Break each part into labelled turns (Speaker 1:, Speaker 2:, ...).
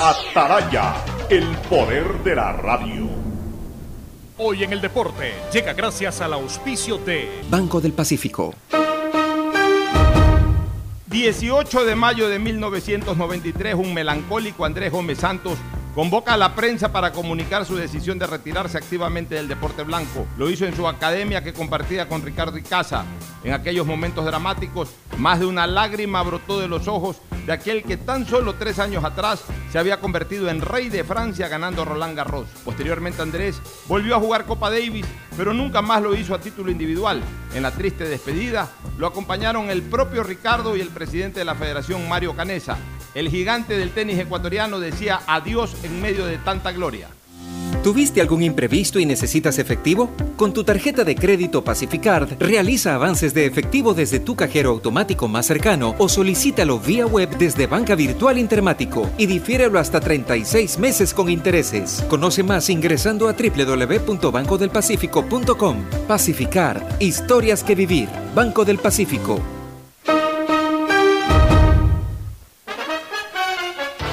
Speaker 1: Ataraya, el poder de la radio.
Speaker 2: Hoy en el deporte llega gracias al auspicio de
Speaker 3: Banco del Pacífico.
Speaker 4: 18 de mayo de 1993, un melancólico Andrés Gómez Santos Convoca a la prensa para comunicar su decisión de retirarse activamente del deporte blanco. Lo hizo en su academia que compartía con Ricardo Icaza. En aquellos momentos dramáticos, más de una lágrima brotó de los ojos de aquel que tan solo tres años atrás se había convertido en rey de Francia ganando Roland Garros. Posteriormente Andrés volvió a jugar Copa Davis, pero nunca más lo hizo a título individual. En la triste despedida lo acompañaron el propio Ricardo y el presidente de la federación Mario Canesa. El gigante del tenis ecuatoriano decía adiós en medio de tanta gloria.
Speaker 3: ¿Tuviste algún imprevisto y necesitas efectivo? Con tu tarjeta de crédito Pacificard, realiza avances de efectivo desde tu cajero automático más cercano o solicítalo vía web desde Banca Virtual Intermático y difiérelo hasta 36 meses con intereses. Conoce más ingresando a www.bancodelpacifico.com. Pacificard, historias que vivir. Banco del Pacífico.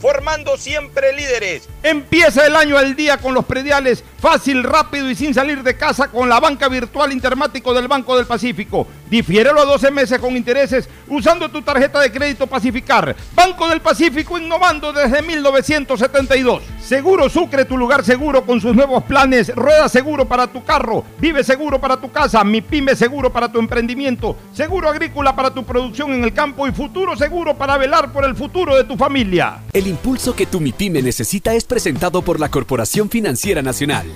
Speaker 4: formando siempre líderes. Empieza el año al día con los prediales, fácil, rápido y sin salir de casa con la banca virtual Intermático del Banco del Pacífico. Difiérelo a 12 meses con intereses usando tu tarjeta de crédito Pacificar. Banco del Pacífico innovando desde 1972. Seguro Sucre, tu lugar seguro con sus nuevos planes. Rueda seguro para tu carro, vive seguro para tu casa, mi pyme seguro para tu emprendimiento, seguro agrícola para tu producción en el campo y futuro seguro para velar por el futuro de tu familia.
Speaker 5: El impulso que tu MIPYME necesita es presentado por la Corporación Financiera Nacional.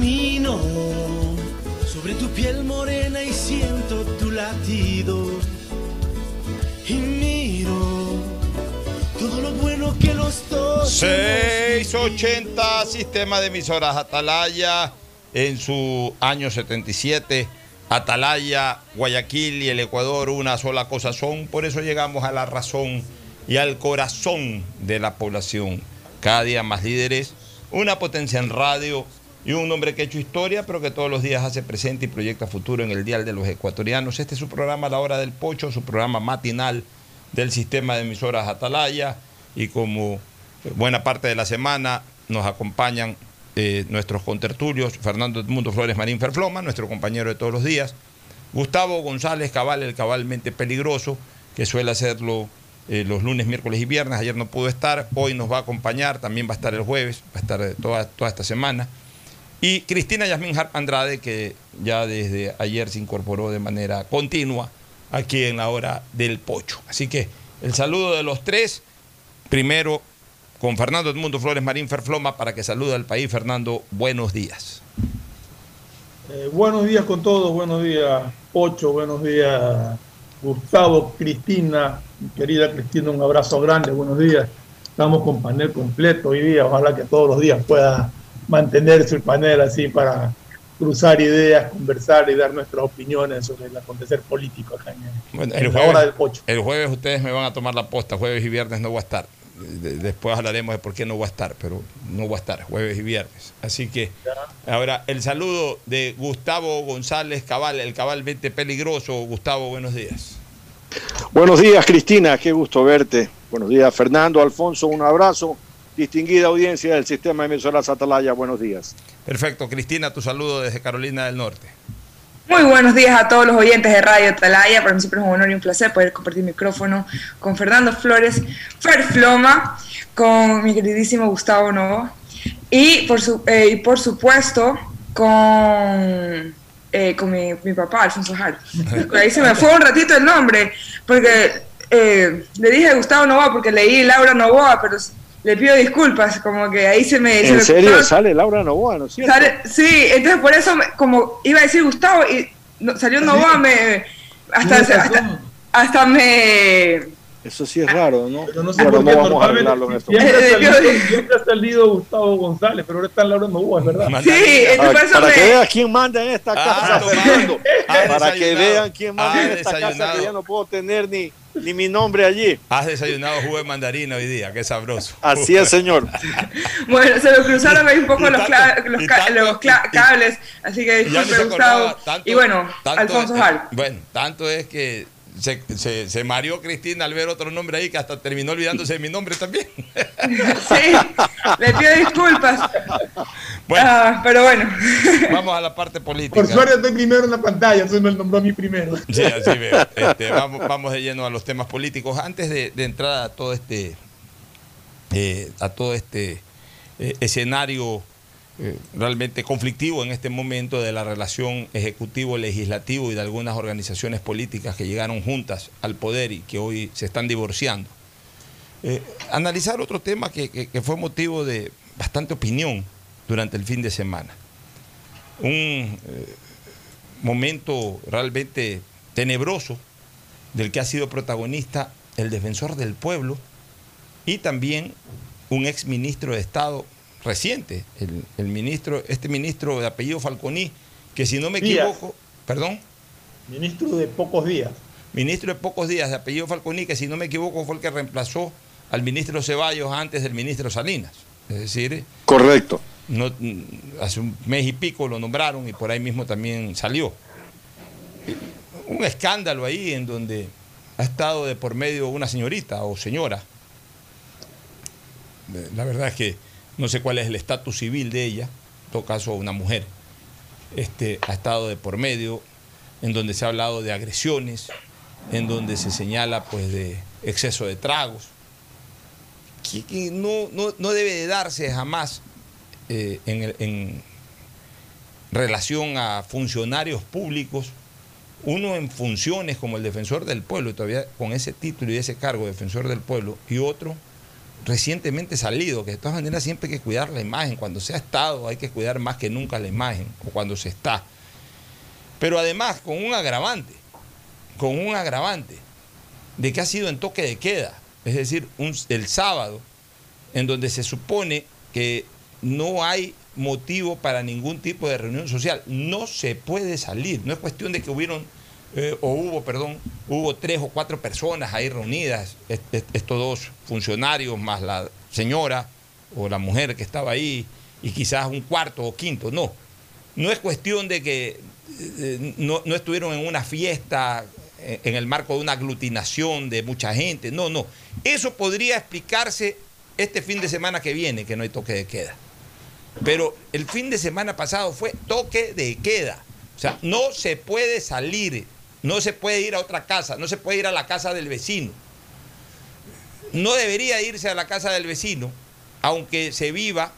Speaker 6: Camino sobre tu piel morena y siento tu latido. Y miro todo lo bueno que los dos.
Speaker 4: 680 Sistema de Emisoras Atalaya en su año 77. Atalaya, Guayaquil y el Ecuador una sola cosa son. Por eso llegamos a la razón y al corazón de la población. Cada día más líderes, una potencia en radio y un hombre que ha hecho historia, pero que todos los días hace presente y proyecta futuro en el Dial de los Ecuatorianos. Este es su programa La Hora del Pocho, su programa matinal del sistema de emisoras Atalaya. Y como buena parte de la semana nos acompañan eh, nuestros contertulios, Fernando Edmundo Flores Marín Ferfloma, nuestro compañero de todos los días, Gustavo González Cabal, el cabalmente peligroso, que suele hacerlo eh, los lunes, miércoles y viernes, ayer no pudo estar, hoy nos va a acompañar, también va a estar el jueves, va a estar eh, toda, toda esta semana. Y Cristina Yasmín Harp Andrade, que ya desde ayer se incorporó de manera continua aquí en la hora del pocho. Así que el saludo de los tres, primero con Fernando Edmundo Flores Marín Ferfloma para que salude al país. Fernando, buenos días.
Speaker 7: Eh, buenos días con todos, buenos días Pocho, buenos días Gustavo, Cristina, querida Cristina, un abrazo grande, buenos días. Estamos con panel completo hoy día, ojalá que todos los días pueda mantenerse el panel así para cruzar ideas, conversar y dar nuestras opiniones sobre el acontecer político acá en,
Speaker 4: Bueno,
Speaker 7: en
Speaker 4: el,
Speaker 7: la hora
Speaker 4: jueves,
Speaker 7: del Pocho.
Speaker 4: el jueves ustedes me van a tomar la posta, jueves y viernes no voy a estar. De- Después hablaremos de por qué no voy a estar, pero no voy a estar jueves y viernes. Así que ahora el saludo de Gustavo González Cabal, el Cabal 20 peligroso. Gustavo, buenos días.
Speaker 8: Buenos días, Cristina, qué gusto verte. Buenos días, Fernando, Alfonso, un abrazo. Distinguida audiencia del sistema de emisoras Atalaya, buenos días.
Speaker 4: Perfecto, Cristina, tu saludo desde Carolina del Norte.
Speaker 9: Muy buenos días a todos los oyentes de Radio Atalaya. Para mí siempre es un honor y un placer poder compartir micrófono con Fernando Flores, Fer Floma, con mi queridísimo Gustavo Novo y por, su, eh, y por supuesto con, eh, con mi, mi papá, Alfonso Jal. Ahí se me fue un ratito el nombre, porque eh, le dije Gustavo Novoa porque leí Laura Novoa, pero le pido disculpas, como que ahí se me...
Speaker 8: ¿En serio sale Laura Novoa, no es cierto?
Speaker 9: Sale- sí, entonces por eso, me- como iba a decir Gustavo y no- salió Novoa, me, hasta, hasta me...
Speaker 8: Eso sí es raro, ¿no?
Speaker 7: Pero no sé
Speaker 8: Bueno,
Speaker 7: por qué
Speaker 8: no vamos a
Speaker 7: normalmente
Speaker 8: arreglarlo en esto.
Speaker 7: siempre, ha salido, siempre ha salido Gustavo González, pero ahora está Laura Novoa, es verdad.
Speaker 9: Sí, entonces
Speaker 8: Para, para que
Speaker 9: me...
Speaker 8: veas quién manda en esta
Speaker 4: Ah,
Speaker 8: casa. Fernando.
Speaker 4: Ah,
Speaker 8: Para que vean quién manda
Speaker 4: Ah,
Speaker 8: en esta casa, que ya no puedo tener ni, ni mi nombre allí.
Speaker 4: Has desayunado jugo de mandarina hoy día, qué sabroso.
Speaker 8: Así es, señor.
Speaker 9: Bueno, se me cruzaron ahí un poco los,
Speaker 4: tanto-
Speaker 9: los,
Speaker 4: y
Speaker 9: ca-
Speaker 4: tanto-
Speaker 9: los cla-
Speaker 4: y- y-
Speaker 9: cables, así que disculpe Gustavo.
Speaker 4: tanto-
Speaker 9: y bueno,
Speaker 4: tanto-
Speaker 9: Alfonso Jal.
Speaker 4: Bueno, tanto es que se, se, se mareó Cristina al ver otro nombre ahí que hasta terminó olvidándose de mi nombre también.
Speaker 9: Sí, le pido disculpas.
Speaker 4: Bueno.
Speaker 9: Ah, pero bueno.
Speaker 4: Vamos a la parte política.
Speaker 7: Por suerte estoy primero en la pantalla, entonces me nombró a mí primero.
Speaker 4: Sí, así veo. Este, vamos, vamos de lleno a los temas políticos. Antes de, de entrar a todo este, eh, a todo este eh, escenario realmente conflictivo en este momento de la relación ejecutivo-legislativo y de algunas organizaciones políticas que llegaron juntas al poder y que hoy se están divorciando. Eh, analizar otro tema que fue motivo de bastante opinión durante el fin de semana. Un eh, momento realmente tenebroso del que ha sido protagonista el defensor del pueblo y también un ex ministro de Estado reciente, el, el ministro, este ministro de apellido Falconi, que si no me
Speaker 7: Díaz.
Speaker 4: equivoco, perdón,
Speaker 7: Ministro de pocos días.
Speaker 4: ministro de pocos días de apellido Falconi, que si no me equivoco fue el que reemplazó al ministro Ceballos antes del ministro Salinas. Es decir,
Speaker 8: Correcto.
Speaker 4: no, mm, hace un mes y pico lo nombraron y por ahí mismo también salió. Un escándalo ahí en donde ha estado de por medio una señorita o señora. La verdad es que no sé cuál es el estatus civil de ella, en todo caso una mujer. Este, ha estado de por medio, en donde se ha hablado de agresiones, en donde se señala pues de exceso de tragos, que, no, no- no debe de darse jamás eh, en, en relación a funcionarios públicos, uno en funciones como el defensor del pueblo, todavía con ese título y ese cargo, defensor del pueblo, y otro recientemente salido, que de todas maneras siempre hay que cuidar la imagen, cuando se ha estado hay que cuidar más que nunca la imagen, o cuando se está. Pero además con un agravante, con un agravante de que ha sido en toque de queda, es decir, un- el sábado, en donde se supone que no hay motivo para ningún tipo de reunión social. No se puede salir. No es cuestión de que hubieron, eh, o hubo, perdón, hubo tres o cuatro personas ahí reunidas, est- est- estos dos funcionarios más la señora o la mujer que estaba ahí, y quizás un cuarto o quinto. No. No es cuestión de que eh, no, no estuvieron en una fiesta eh, en el marco de una aglutinación de mucha gente. No, no. Eso podría explicarse este fin de semana que viene, que no hay toque de queda. Pero el fin de semana pasado fue toque de queda. O sea, no se puede salir, no se puede ir a otra casa, no se puede ir a la casa del vecino. No debería irse a la casa del vecino, aunque se viva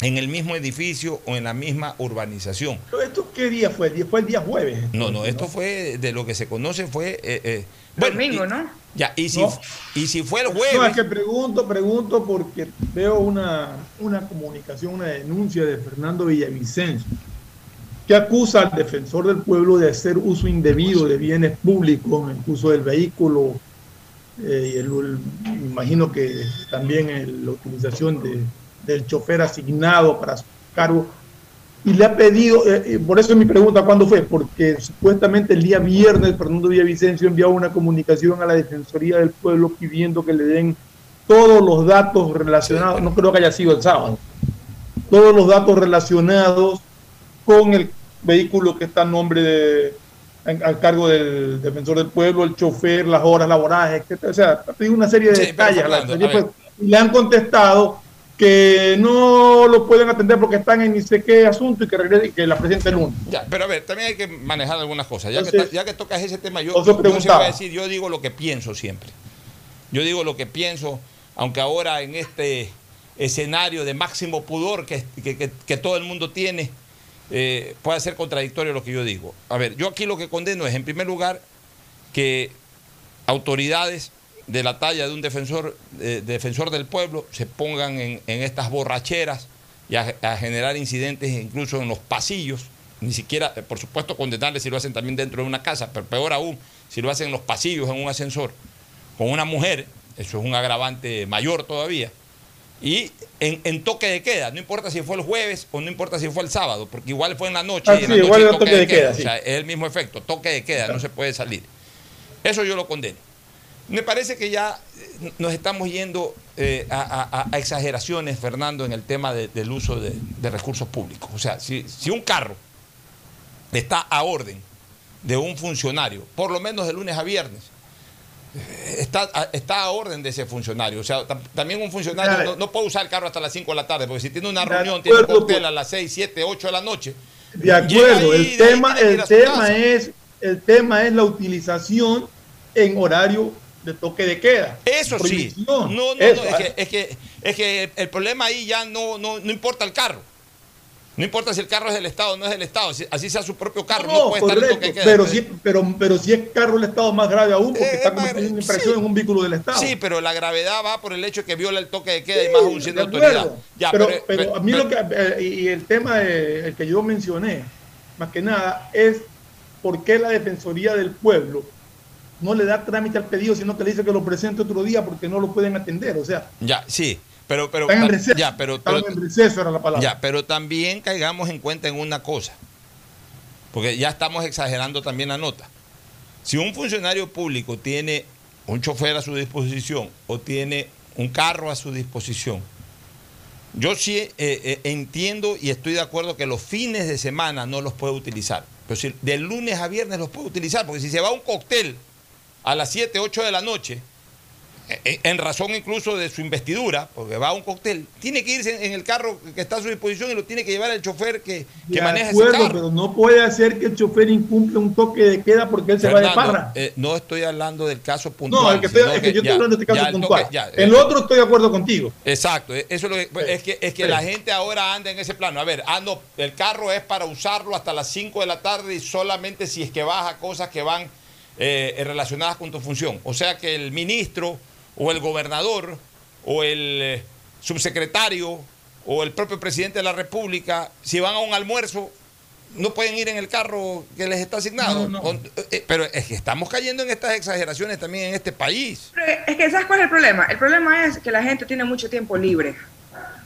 Speaker 4: en el mismo edificio o en la misma urbanización.
Speaker 7: ¿Pero ¿Esto qué día fue? Fue el día jueves.
Speaker 4: No, no, esto fue de lo que se conoce fue... eh, eh,
Speaker 9: Domingo,
Speaker 4: y-
Speaker 9: ¿no?
Speaker 4: Ya, y si,
Speaker 7: No.
Speaker 4: y si fue el
Speaker 7: No, es
Speaker 4: jueves...
Speaker 7: que pregunto, pregunto porque veo una, una comunicación, una denuncia de Fernando Villavicencio, que acusa al defensor del pueblo de hacer uso indebido de bienes públicos el uso del vehículo, eh, y el, el- imagino que también en la utilización de- del chofer asignado para su cargo. Y le ha pedido, eh, eh, por eso es mi pregunta, ¿cuándo fue? Porque supuestamente el día viernes Fernando Villavicencio envió una comunicación a la Defensoría del Pueblo pidiendo que le den todos los datos relacionados, no creo que haya sido el sábado, todos los datos relacionados con el vehículo que está a nombre de, en- al cargo del defensor del pueblo, el chofer, las horas laborales, etcétera. O sea, ha pedido una serie de
Speaker 4: Sí,
Speaker 7: detalles. la
Speaker 4: Fernando,
Speaker 7: Defensoría,
Speaker 4: a ver.
Speaker 7: pues, y le han contestado que no lo pueden atender porque están en ni sé qué asunto y que regrese y que la presente el lunes.
Speaker 4: Ya, pero a ver, también hay que manejar algunas cosas. Ya, que,
Speaker 7: Entonces-
Speaker 4: ya que tocas ese tema, yo, yo voy a decir, yo digo lo que pienso siempre. Yo digo lo que pienso, aunque ahora en este escenario de máximo pudor que- que- que todo el mundo tiene, eh, puede ser contradictorio lo que yo digo. A ver, yo aquí lo que condeno es, en primer lugar, que autoridades de la talla de un defensor, eh, defensor del pueblo se pongan en, en estas borracheras y a, a generar incidentes incluso en los pasillos. Ni siquiera, eh, por supuesto, condenarles si lo hacen también dentro de una casa, pero peor aún, si lo hacen en los pasillos, en un ascensor, con una mujer, eso es un agravante mayor todavía. Y en, en toque de queda, no importa si fue el jueves o no importa si fue el sábado, porque igual fue en la noche
Speaker 7: Ah,
Speaker 4: y en
Speaker 7: sí,
Speaker 4: la noche
Speaker 7: igual era toque de queda,
Speaker 4: O
Speaker 7: sí.
Speaker 4: sea, es el mismo efecto, toque de queda, no se puede salir. Eso yo lo condeno. Me parece que ya eh, nos estamos yendo eh, a, a- a exageraciones, Fernando, en el tema de- del uso de, de recursos públicos. O sea, si, si un carro está a orden de un funcionario, por lo menos de lunes a viernes, está, a- está a orden de ese funcionario. O sea, tam- también un funcionario no, no puede usar el carro hasta las 5 de la tarde, porque si tiene una reunión, tiene un cóctel
Speaker 7: pues.
Speaker 4: a las 6, 7, 8 de la noche.
Speaker 7: De acuerdo,
Speaker 4: ahí,
Speaker 7: el
Speaker 4: de
Speaker 7: tema, el tema es, el tema es la utilización en horario de toque de queda.
Speaker 4: Eso sí. No, no, no, es, que, es, que, es que el problema ahí ya no, no, no importa el carro. No importa si el carro es del Estado o no es del Estado. si- Así sea su propio carro, no,
Speaker 7: No,
Speaker 4: puede estar en de queda.
Speaker 7: pero, si, pero, pero si es carro del Estado más grave aún, porque
Speaker 4: Eh,
Speaker 7: está cometiendo
Speaker 4: grave,
Speaker 7: infracción
Speaker 4: sí.
Speaker 7: en un vehículo del Estado.
Speaker 4: Sí, pero la gravedad va por el hecho que viola el toque de queda y más aún siendo
Speaker 7: de
Speaker 4: autoridad. Ya,
Speaker 7: pero,
Speaker 4: pero-
Speaker 7: a mí lo que eh, y el tema de- el que yo mencioné más que nada es por qué la defensoría del pueblo no le da trámite al pedido sino que le dice que lo presente otro día porque no lo pueden atender o sea
Speaker 4: Ya, sí. Pero, pero,
Speaker 7: están en receso
Speaker 4: ya, pero,
Speaker 7: están
Speaker 4: pero-
Speaker 7: en receso era la palabra
Speaker 4: Ya, pero también caigamos en cuenta en una cosa, porque ya estamos exagerando también la nota. Si un funcionario público tiene un chofer a su disposición o tiene un carro a su disposición, yo sí eh, eh, entiendo y estoy de acuerdo que los fines de semana no los puede utilizar, pero si de lunes a viernes los puede utilizar, porque si se va a un cóctel a las 7, 8 de la noche, en razón incluso de su investidura, porque va a un cóctel, tiene que irse en el carro que está a su disposición y lo tiene que llevar el chofer que, que
Speaker 7: de
Speaker 4: maneja
Speaker 7: acuerdo
Speaker 4: ese carro.
Speaker 7: pero no puede hacer que el chofer incumple un toque de queda porque él se va de parra
Speaker 4: eh, no estoy hablando del caso puntual.
Speaker 7: no el que estoy- es que yo estoy
Speaker 4: ya-
Speaker 7: hablando de este
Speaker 4: ya
Speaker 7: caso
Speaker 4: el
Speaker 7: puntual
Speaker 4: toque- ya,
Speaker 7: el
Speaker 4: eh,
Speaker 7: otro estoy de acuerdo contigo
Speaker 4: Exacto, eh, eso es, lo que, pues, es que, es que
Speaker 7: Sí.
Speaker 4: la gente ahora anda en ese plano. A ver, ando, el carro es para usarlo hasta las 5 de la tarde y solamente si es que baja cosas que van eh, relacionadas con tu función. O sea que el ministro o el gobernador o el eh, subsecretario o el propio presidente de la República, si van a un almuerzo, no pueden ir en el carro que les está asignado.
Speaker 7: No, no.
Speaker 4: Con- eh, pero es que estamos cayendo en estas exageraciones también en este país.
Speaker 9: Pero es que, ¿sabes cuál es el problema? El problema es que la gente tiene mucho tiempo libre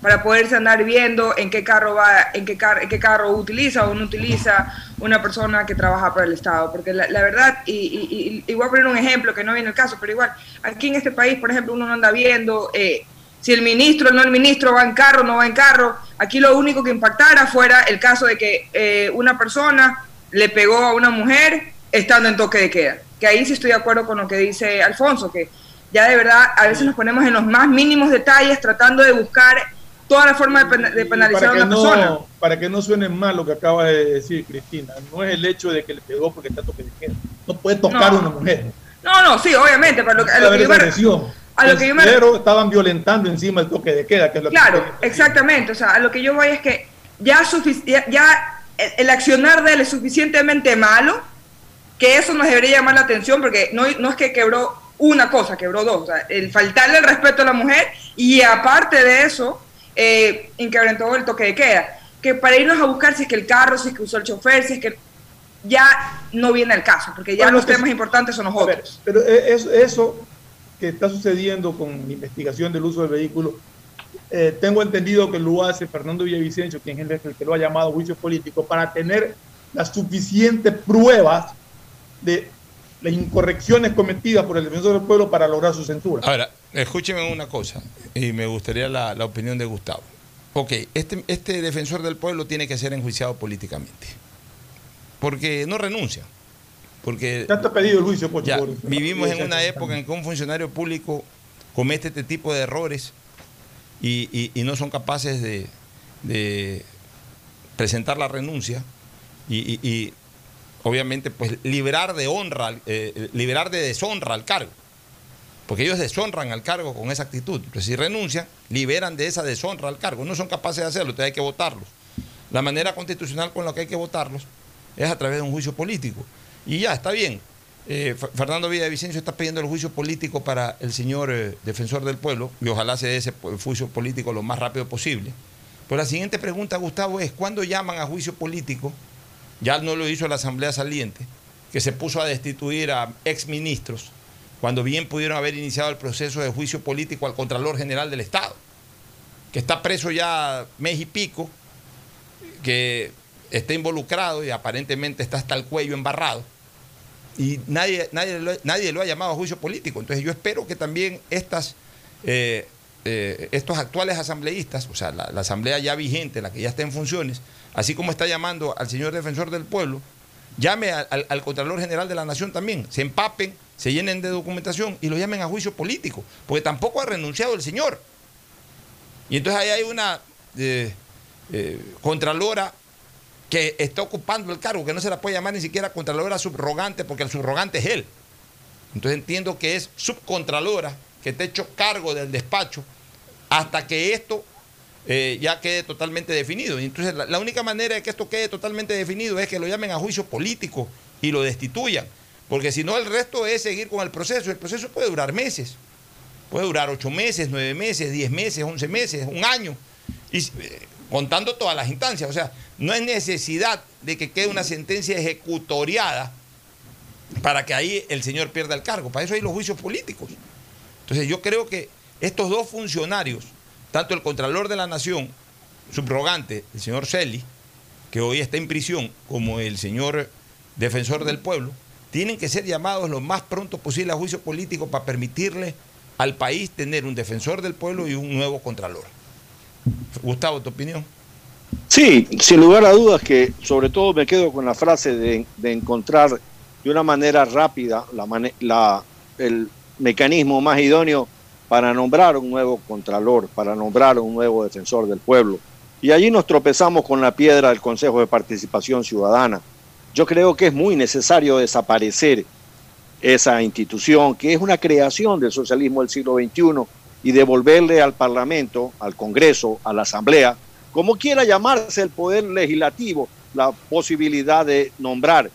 Speaker 9: para poderse andar viendo en qué carro va, en qué, car- qué carro utiliza o no utiliza una persona que trabaja para el Estado. Porque la, verdad, y, y- y- y voy a poner un ejemplo que no viene el caso, pero igual, aquí en este país, por ejemplo, uno no anda viendo eh, si el ministro o no el ministro va en carro no va en carro. Aquí lo único que impactara fuera el caso de que eh, una persona le pegó a una mujer estando en toque de queda. Que ahí sí estoy de acuerdo con lo que dice Alfonso, que ya de verdad a veces nos ponemos en los más mínimos detalles tratando de buscar toda la forma de, pena- de penalizar a una persona.
Speaker 7: no, para que no suene mal lo que acaba de decir Cristina, no es el hecho de que le pegó porque está toque de queda. No puede tocar
Speaker 9: No.
Speaker 7: a una mujer.
Speaker 9: No, no, sí, obviamente, pero lo, a lo que yo me- a lo que yo me-
Speaker 7: Pero estaban violentando encima el toque de queda, que es lo que-
Speaker 9: Claro, exactamente. O sea, a lo que yo voy es que ya, ya, ya el, el accionar de él es suficientemente malo que eso nos debería llamar la atención porque no, no es que quebró una cosa, quebró dos. O sea, el faltarle el respeto a la mujer y aparte de eso, eh, incrementó el toque de queda. que para irnos a buscar si es que el carro, si es que usó el chofer, si es que ya no viene al caso, porque ya
Speaker 7: Bueno,
Speaker 9: los temas importantes son los
Speaker 7: ver,
Speaker 9: otros.
Speaker 7: pero e- eso, eso que está sucediendo con la investigación del uso del vehículo, eh, tengo entendido que lo hace Fernando Villavicencio, quien es el que lo ha llamado juicio político, para tener las suficientes pruebas de las incorrecciones cometidas por el defensor del pueblo para lograr su censura.
Speaker 4: Ahora, escúcheme una cosa, y me gustaría la, la opinión de Gustavo. Ok, este, este defensor del pueblo tiene que ser enjuiciado políticamente. Porque no renuncia. Porque
Speaker 7: Ya está pedido el juicio, por-
Speaker 4: vivimos en una época en que un funcionario público comete este tipo de errores y, y- y no son capaces de, de presentar la renuncia y, obviamente pues liberar de honra, eh, liberar de deshonra al cargo. Porque ellos deshonran al cargo con esa actitud. Entonces, si renuncian, liberan de esa deshonra al cargo. No son capaces de hacerlo, entonces hay que votarlos. La manera constitucional con la que hay que votarlos es a través de un juicio político. Y ya, está bien. Eh, Fernando Villavicencio está pidiendo el juicio político para el señor eh, defensor del pueblo y ojalá se dé ese juicio político lo más rápido posible. Pero la siguiente pregunta, Gustavo, es ¿cuándo llaman a juicio político? Ya no lo hizo la Asamblea Saliente, que se puso a destituir a exministros, cuando bien pudieron haber iniciado el proceso de juicio político al Contralor General del Estado, que está preso ya mes y pico, que está involucrado y aparentemente está hasta el cuello embarrado. Y nadie, nadie, lo, nadie lo ha llamado a juicio político. Entonces yo espero que también estas, eh, eh, estos actuales asambleístas, o sea, la, la asamblea ya vigente, la que ya está en funciones, así como está llamando al señor defensor del pueblo, llame al, al- al Contralor General de la Nación también, se empapen, se llenen de documentación y lo llamen a juicio político, porque tampoco ha renunciado el señor. Y entonces ahí hay una eh, eh, Contralora que está ocupando el cargo, que no se la puede llamar ni siquiera Contralora subrogante, porque el subrogante es él. Entonces entiendo que es subcontralora, que ha hecho cargo del despacho, hasta que esto eh, ya quede totalmente definido. Entonces la, única manera de que esto quede totalmente definido es que lo llamen a juicio político y lo destituyan. Porque si no, el resto es seguir con el proceso. El proceso puede durar meses. Puede durar ocho meses, nueve meses, diez meses, once meses, un año. Eh, contando todas las instancias. O sea, no hay necesidad de que quede una sentencia ejecutoriada para que ahí el señor pierda el cargo. Para eso hay los juicios políticos. Entonces yo creo que estos dos funcionarios, tanto el Contralor de la Nación, subrogante, el señor Celi, que hoy está en prisión, como el señor defensor del pueblo, tienen que ser llamados lo más pronto posible a juicio político para permitirle al país tener un defensor del pueblo y un nuevo Contralor. Gustavo, ¿tu opinión?
Speaker 8: Sí, sin lugar a dudas que sobre todo me quedo con la frase de, encontrar de una manera rápida la- el mecanismo más idóneo para nombrar un nuevo contralor, para nombrar un nuevo defensor del pueblo. Y allí nos tropezamos con la piedra del Consejo de Participación Ciudadana. Yo creo que es muy necesario desaparecer esa institución, que es una creación del socialismo del siglo XXI, y devolverle al Parlamento, al Congreso, a la Asamblea, como quiera llamarse el Poder Legislativo, la posibilidad de nombrar eh,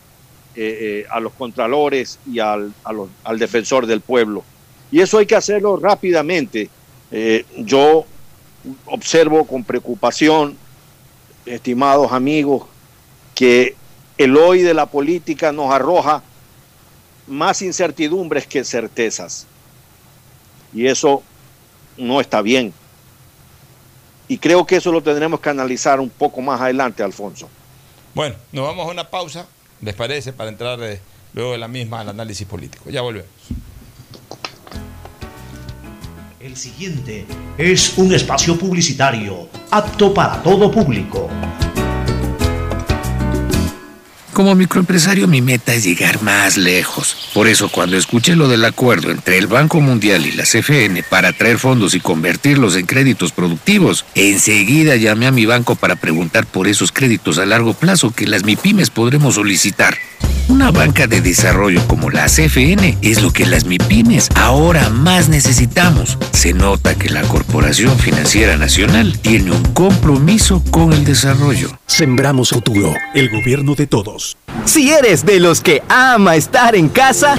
Speaker 8: eh, a los contralores y al, al defensor del pueblo. Y eso hay que hacerlo rápidamente. Eh, yo observo con preocupación, estimados amigos, que el hoy de la política nos arroja más incertidumbres que certezas. Y eso no está bien. Y creo que eso lo tendremos que analizar un poco más adelante, Alfonso.
Speaker 4: Bueno, nos vamos a una pausa, ¿les parece? Para entrar eh, luego de la misma al análisis político. Ya volvemos.
Speaker 10: Siguiente es un espacio publicitario apto para todo público.
Speaker 11: Como microempresario mi meta es llegar más lejos. Por eso cuando escuché lo del acuerdo entre el Banco Mundial y la CFN para traer fondos y convertirlos en créditos productivos, enseguida llamé a mi banco para preguntar por esos créditos a largo plazo que las MIPIMES podremos solicitar. Una banca de desarrollo como la CFN es lo que las MIPIMES ahora más necesitamos. Se nota que la Corporación Financiera Nacional tiene un compromiso con el desarrollo.
Speaker 12: Sembramos futuro, el gobierno de todos.
Speaker 13: Si eres de los que ama estar en casa,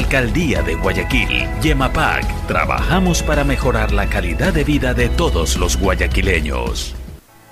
Speaker 14: Alcaldía de Guayaquil, Yemapac, trabajamos para mejorar la calidad de vida de todos los guayaquileños.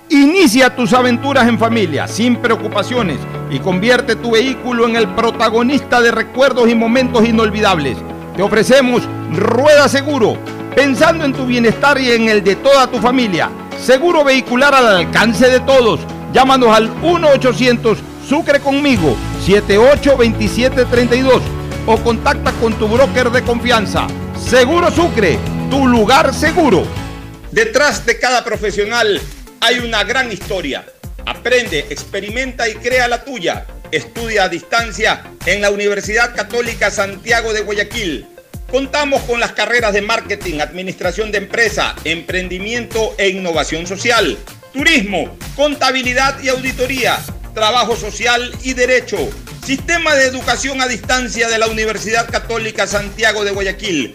Speaker 4: Inicia tus aventuras en familia, sin preocupaciones, y convierte tu vehículo en el protagonista de recuerdos y momentos inolvidables. Te ofrecemos Rueda Seguro, pensando en tu bienestar y en el de toda tu familia. Seguro vehicular al alcance de todos. Llámanos al 1-800 Sucre conmigo, 782732 o contacta con tu broker de confianza. Seguro Sucre, tu lugar seguro. Detrás de cada profesional hay una gran historia. Aprende, experimenta y crea la tuya. Estudia a distancia en la Universidad Católica Santiago de Guayaquil. Contamos con las carreras de marketing, administración de empresa, emprendimiento e innovación social, turismo, contabilidad y auditoría, trabajo social y derecho. Sistema de Educación a Distancia de la Universidad Católica Santiago de Guayaquil,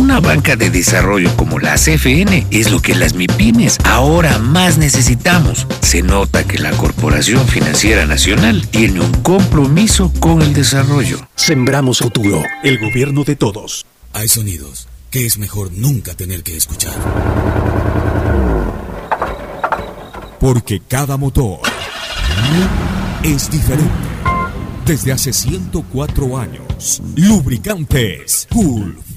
Speaker 11: Una banca de desarrollo como la CFN es lo que las MIPIMES ahora más necesitamos. Se nota que la Corporación Financiera Nacional tiene un compromiso con el desarrollo.
Speaker 12: Sembramos futuro, el gobierno de todos.
Speaker 15: Hay sonidos que es mejor nunca tener que escuchar.
Speaker 16: Porque cada motor es diferente. Desde hace 104 años, lubricantes Gulf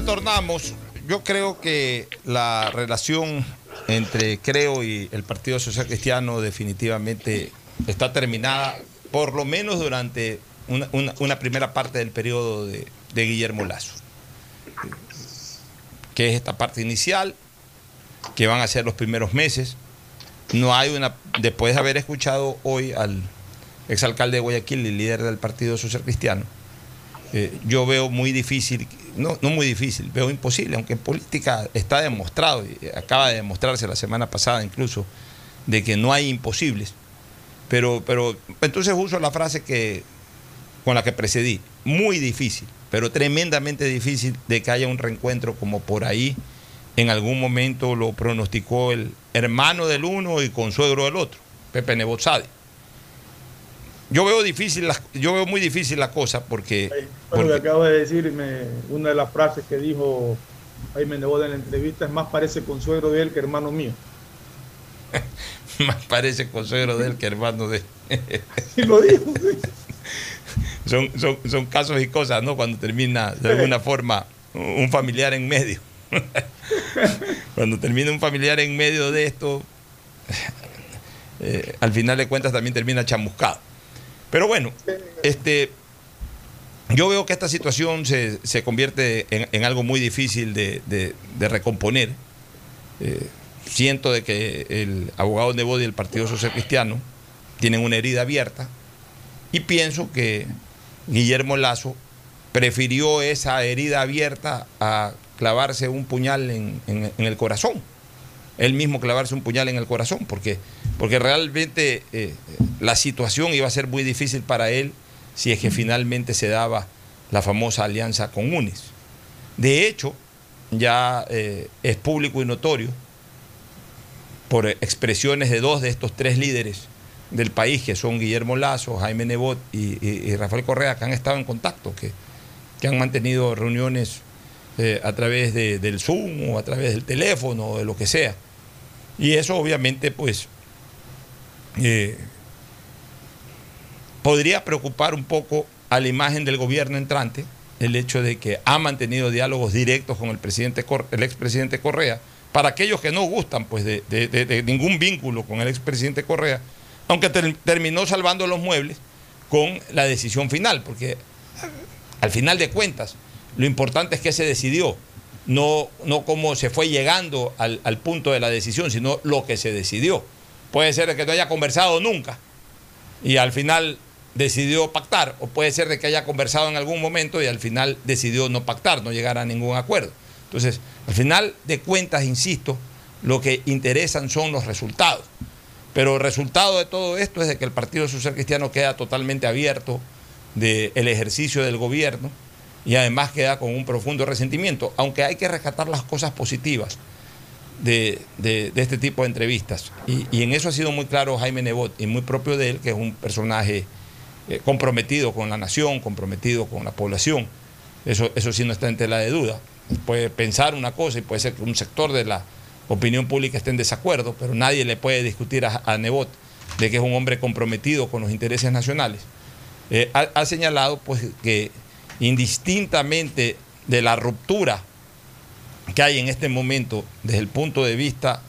Speaker 4: Retornamos. Yo creo que la relación entre Creo y el Partido Social Cristiano definitivamente está terminada, por lo menos durante una, una- primera parte del periodo de, de Guillermo Lazo, que es esta parte inicial, que van a ser los primeros meses. No hay una, después de haber escuchado hoy al exalcalde de Guayaquil y líder del Partido Social Cristiano, eh, yo veo muy difícil, no, no muy difícil, veo imposible, aunque en política está demostrado, y acaba de demostrarse la semana pasada incluso, de que no hay imposibles. Pero, pero entonces uso la frase que, con la que precedí, muy difícil, pero tremendamente difícil de que haya un reencuentro como por ahí en algún momento lo pronosticó el hermano del uno y consuegro del otro, Pepe Nebot Sadi. Yo veo difícil, la- yo veo muy difícil la cosa porque,
Speaker 7: Bueno,
Speaker 4: porque-
Speaker 7: que acaba de decirme una de las frases que dijo Jaime Nebot en la entrevista es más parece consuegro de él que hermano mío.
Speaker 4: más parece consuegro de él que hermano de
Speaker 7: Y lo dijo.
Speaker 4: son, son, son casos y cosas, ¿no? Cuando termina de alguna forma un familiar en medio. Cuando termina un familiar en medio de esto, eh, al final de cuentas también termina chamuscado. Pero bueno, este, yo veo que esta situación se, se convierte en, algo muy difícil de, de- recomponer. Eh, siento de que el abogado Nebot y el Partido Social Cristiano tienen una herida abierta y pienso que Guillermo Lazo prefirió esa herida abierta a clavarse un puñal en, en- en el corazón. Él mismo clavarse un puñal en el corazón, porque, porque realmente eh, la situación iba a ser muy difícil para él si es que finalmente se daba la famosa alianza con UNES. De hecho, ya eh, es público y notorio por expresiones de dos de estos tres líderes del país, que son Guillermo Lazo, Jaime Nebot y, Rafael Correa, que han estado en contacto, que, han mantenido reuniones eh, a través de- del Zoom o a través del teléfono o de lo que sea. Y eso obviamente pues eh, podría preocupar un poco a la imagen del gobierno entrante el hecho de que ha mantenido diálogos directos con el presidente el expresidente Correa para aquellos que no gustan pues de, ningún vínculo con el expresidente Correa aunque ter- terminó salvando los muebles con la decisión final porque al final de cuentas lo importante es que se decidió no, no cómo se fue llegando al punto de la decisión sino lo que se decidió puede ser que no haya conversado nunca y al final decidió pactar, o puede ser de que haya conversado en algún momento y al final decidió no pactar, no llegar a ningún acuerdo. Entonces, al final de cuentas, insisto, lo que interesan son los resultados. Pero el resultado de todo esto es de que el Partido Social Cristiano queda totalmente abierto del ejercicio del gobierno y además queda con un profundo resentimiento, aunque hay que rescatar las cosas positivas de, de- este tipo de entrevistas. Y, y en eso ha sido muy claro Jaime Nebot y muy propio de él, que es un personaje eh, comprometido con la nación, comprometido con la población. Eso, eso sí no está en tela de duda. Puede pensar una cosa y puede ser que un sector de la opinión pública esté en desacuerdo, pero nadie le puede discutir a, a Nebot de que es un hombre comprometido con los intereses nacionales. Eh, ha, ha señalado pues que indistintamente de la ruptura que hay en este momento desde el punto de vista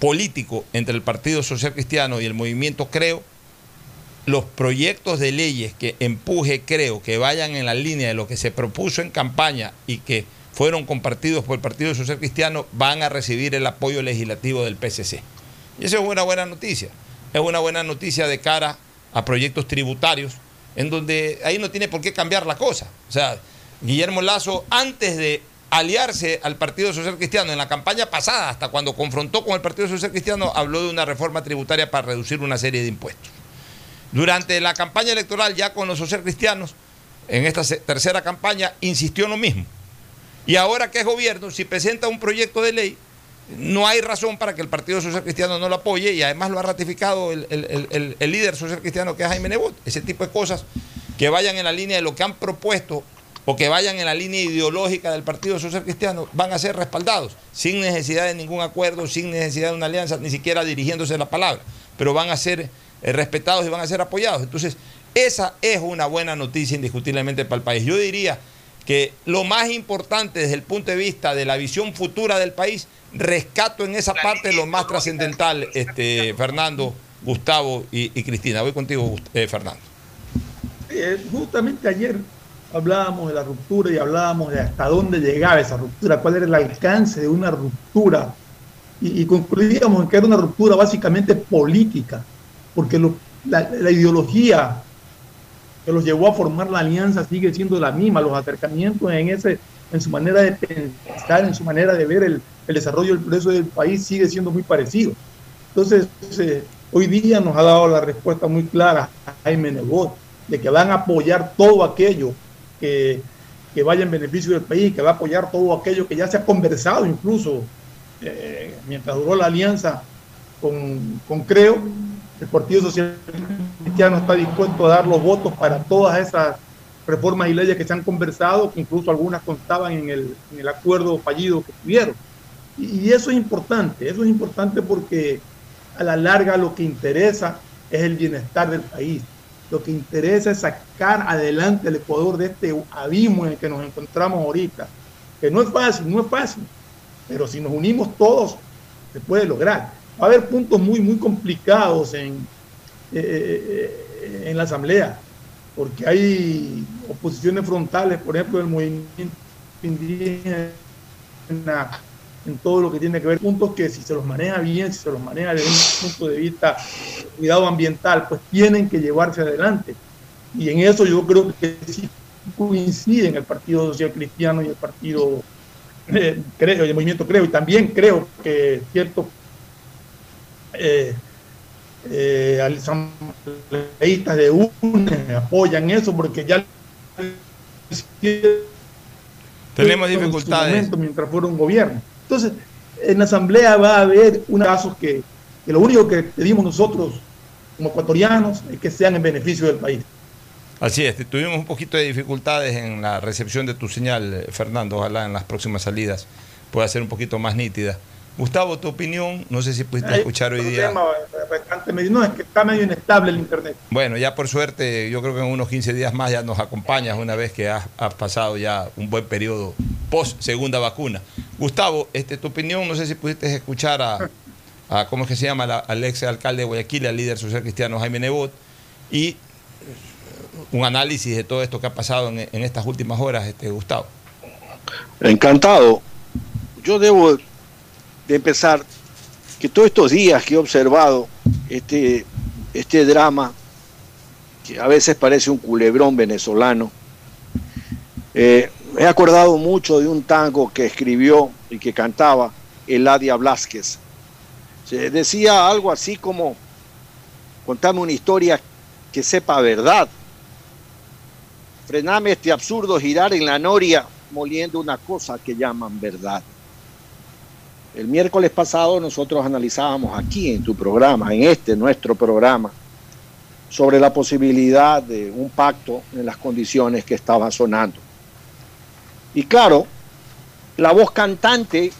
Speaker 4: político entre el Partido Social Cristiano y el movimiento Creo, los proyectos de leyes que empuje Creo, que vayan en la línea de lo que se propuso en campaña y que fueron compartidos por el Partido Social Cristiano, van a recibir el apoyo legislativo del PCC. Y eso es una buena noticia. Es una buena noticia de cara a proyectos tributarios, en donde ahí no tiene por qué cambiar la cosa. O sea, Guillermo Lazo, antes de aliarse al Partido Social Cristiano en la campaña pasada, hasta cuando confrontó con el Partido Social Cristiano, habló de una reforma tributaria para reducir una serie de impuestos. Durante la campaña electoral, ya con los social cristianos, en esta tercera campaña, insistió en lo mismo. Y ahora que es gobierno, si presenta un proyecto de ley, no hay razón para que el Partido Social Cristiano no lo apoye y además lo ha ratificado el- el- el- el líder social cristiano que es Jaime Nebot. Ese tipo de cosas que vayan en la línea de lo que han propuesto o que vayan en la línea ideológica del Partido Social Cristiano van a ser respaldados sin necesidad de ningún acuerdo, sin necesidad de una alianza, ni siquiera dirigiéndose la palabra, pero van a ser eh, respetados y van a ser apoyados. Entonces, esa es una buena noticia indiscutiblemente para el país. Yo diría que lo más importante desde el punto de vista de la visión futura del país, rescato en esa parte lo más trascendental, este, Fernando, Gustavo y, Cristina. Voy contigo, eh, Fernando.
Speaker 7: Eh, justamente ayer hablábamos de la ruptura y hablábamos de hasta dónde llegaba esa ruptura, cuál era el alcance de una ruptura. Y, y concluíamos que era una ruptura básicamente política, porque lo- la, la ideología que los llevó a formar la alianza sigue siendo la misma, los acercamientos en, ese, en su manera de pensar, en su manera de ver el, el desarrollo del progreso del país sigue siendo muy parecido. Entonces, eh, hoy día nos ha dado la respuesta muy clara Jaime Nebot de que van a apoyar todo aquello que que vaya en beneficio del país, que va a apoyar todo aquello que ya se ha conversado incluso eh, mientras duró la alianza con, con Creo. El Partido Social Cristiano está dispuesto a dar los votos para todas esas reformas y leyes que se han conversado, que incluso algunas constaban en el, en el acuerdo fallido que tuvieron. Y, y eso es importante, eso es importante porque a la larga lo que interesa es el bienestar del país. Lo que interesa es sacar adelante el Ecuador de este abismo en el que nos encontramos ahorita. Que no es fácil, no es fácil. Pero si nos unimos todos, se puede lograr. Va a haber puntos muy, muy complicados en, eh, en la Asamblea, porque hay oposiciones frontales, por ejemplo, del movimiento indígena en todo lo que tiene que ver puntos que si se los maneja bien, si se los maneja desde un punto de vista de cuidado ambiental, pues tienen que llevarse adelante. Y en eso yo creo que sí coinciden el Partido Social Cristiano y el Partido eh, creo, el movimiento creo, y también creo que ciertos eh, eh, asambleístas de UNE apoyan eso porque ya
Speaker 4: tenemos dificultades
Speaker 7: mientras fuera un gobierno. Entonces, en la Asamblea va a haber unos casos que, que lo único que pedimos nosotros como ecuatorianos es que sean en beneficio del país.
Speaker 4: Así es, tuvimos un poquito de dificultades en la recepción de tu señal, eh, Fernando. Ojalá en las próximas salidas pueda ser un poquito más nítida. Gustavo, tu opinión, no sé si pudiste
Speaker 7: Hay
Speaker 4: escuchar hoy día.
Speaker 7: medio- no, es que está medio inestable el internet.
Speaker 4: Bueno, ya por suerte, yo creo que en unos 15 días más ya nos acompañas una vez que has, has pasado ya un buen periodo post segunda vacuna. Gustavo, este, tu opinión, no sé si pudiste escuchar a, ¿cómo es que se llama? La- al ex alcalde de Guayaquil, al líder social cristiano Jaime Nebot, y eh, un análisis de todo esto que ha pasado en, en estas últimas horas, este, Gustavo.
Speaker 8: Encantado. Yo debo de empezar que todos estos días que he observado este, este drama, que a veces parece un culebrón venezolano, eh, he acordado mucho de un tango que escribió y que cantaba Eladia Blasquez. Se decía algo así como, contame una historia que sepa verdad. Frename este absurdo girar en la noria moliendo una cosa que llaman verdad. El miércoles pasado nosotros analizábamos aquí en tu programa, en este nuestro programa, sobre la posibilidad de un pacto en las condiciones que estaban sonando. Y claro, la voz cantante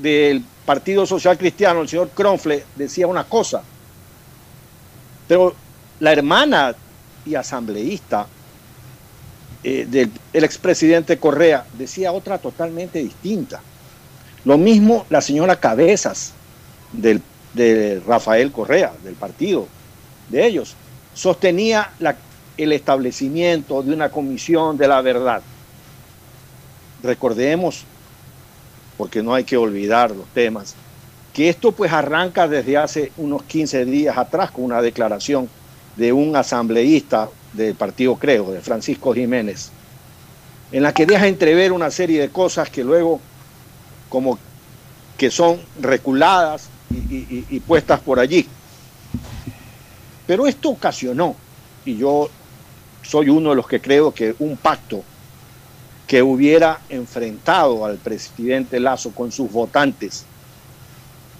Speaker 8: del Partido Social Cristiano, el señor Cronfle, decía una cosa, pero la hermana y asambleísta eh, del el expresidente Correa decía otra totalmente distinta. Lo mismo la señora Cabezas del, de Rafael Correa, del partido de ellos, sostenía el establecimiento de una comisión de la verdad. Recordemos, porque no hay que olvidar los temas, que esto pues arranca desde hace unos 15 días atrás con una declaración de un asambleísta del partido Creo, de Francisco Jiménez, en la que deja entrever una serie de cosas que luego como que son reculadas y, y- puestas por allí. Pero esto ocasionó, y yo soy uno de los que creo que un pacto que hubiera enfrentado al presidente Lazo con sus votantes,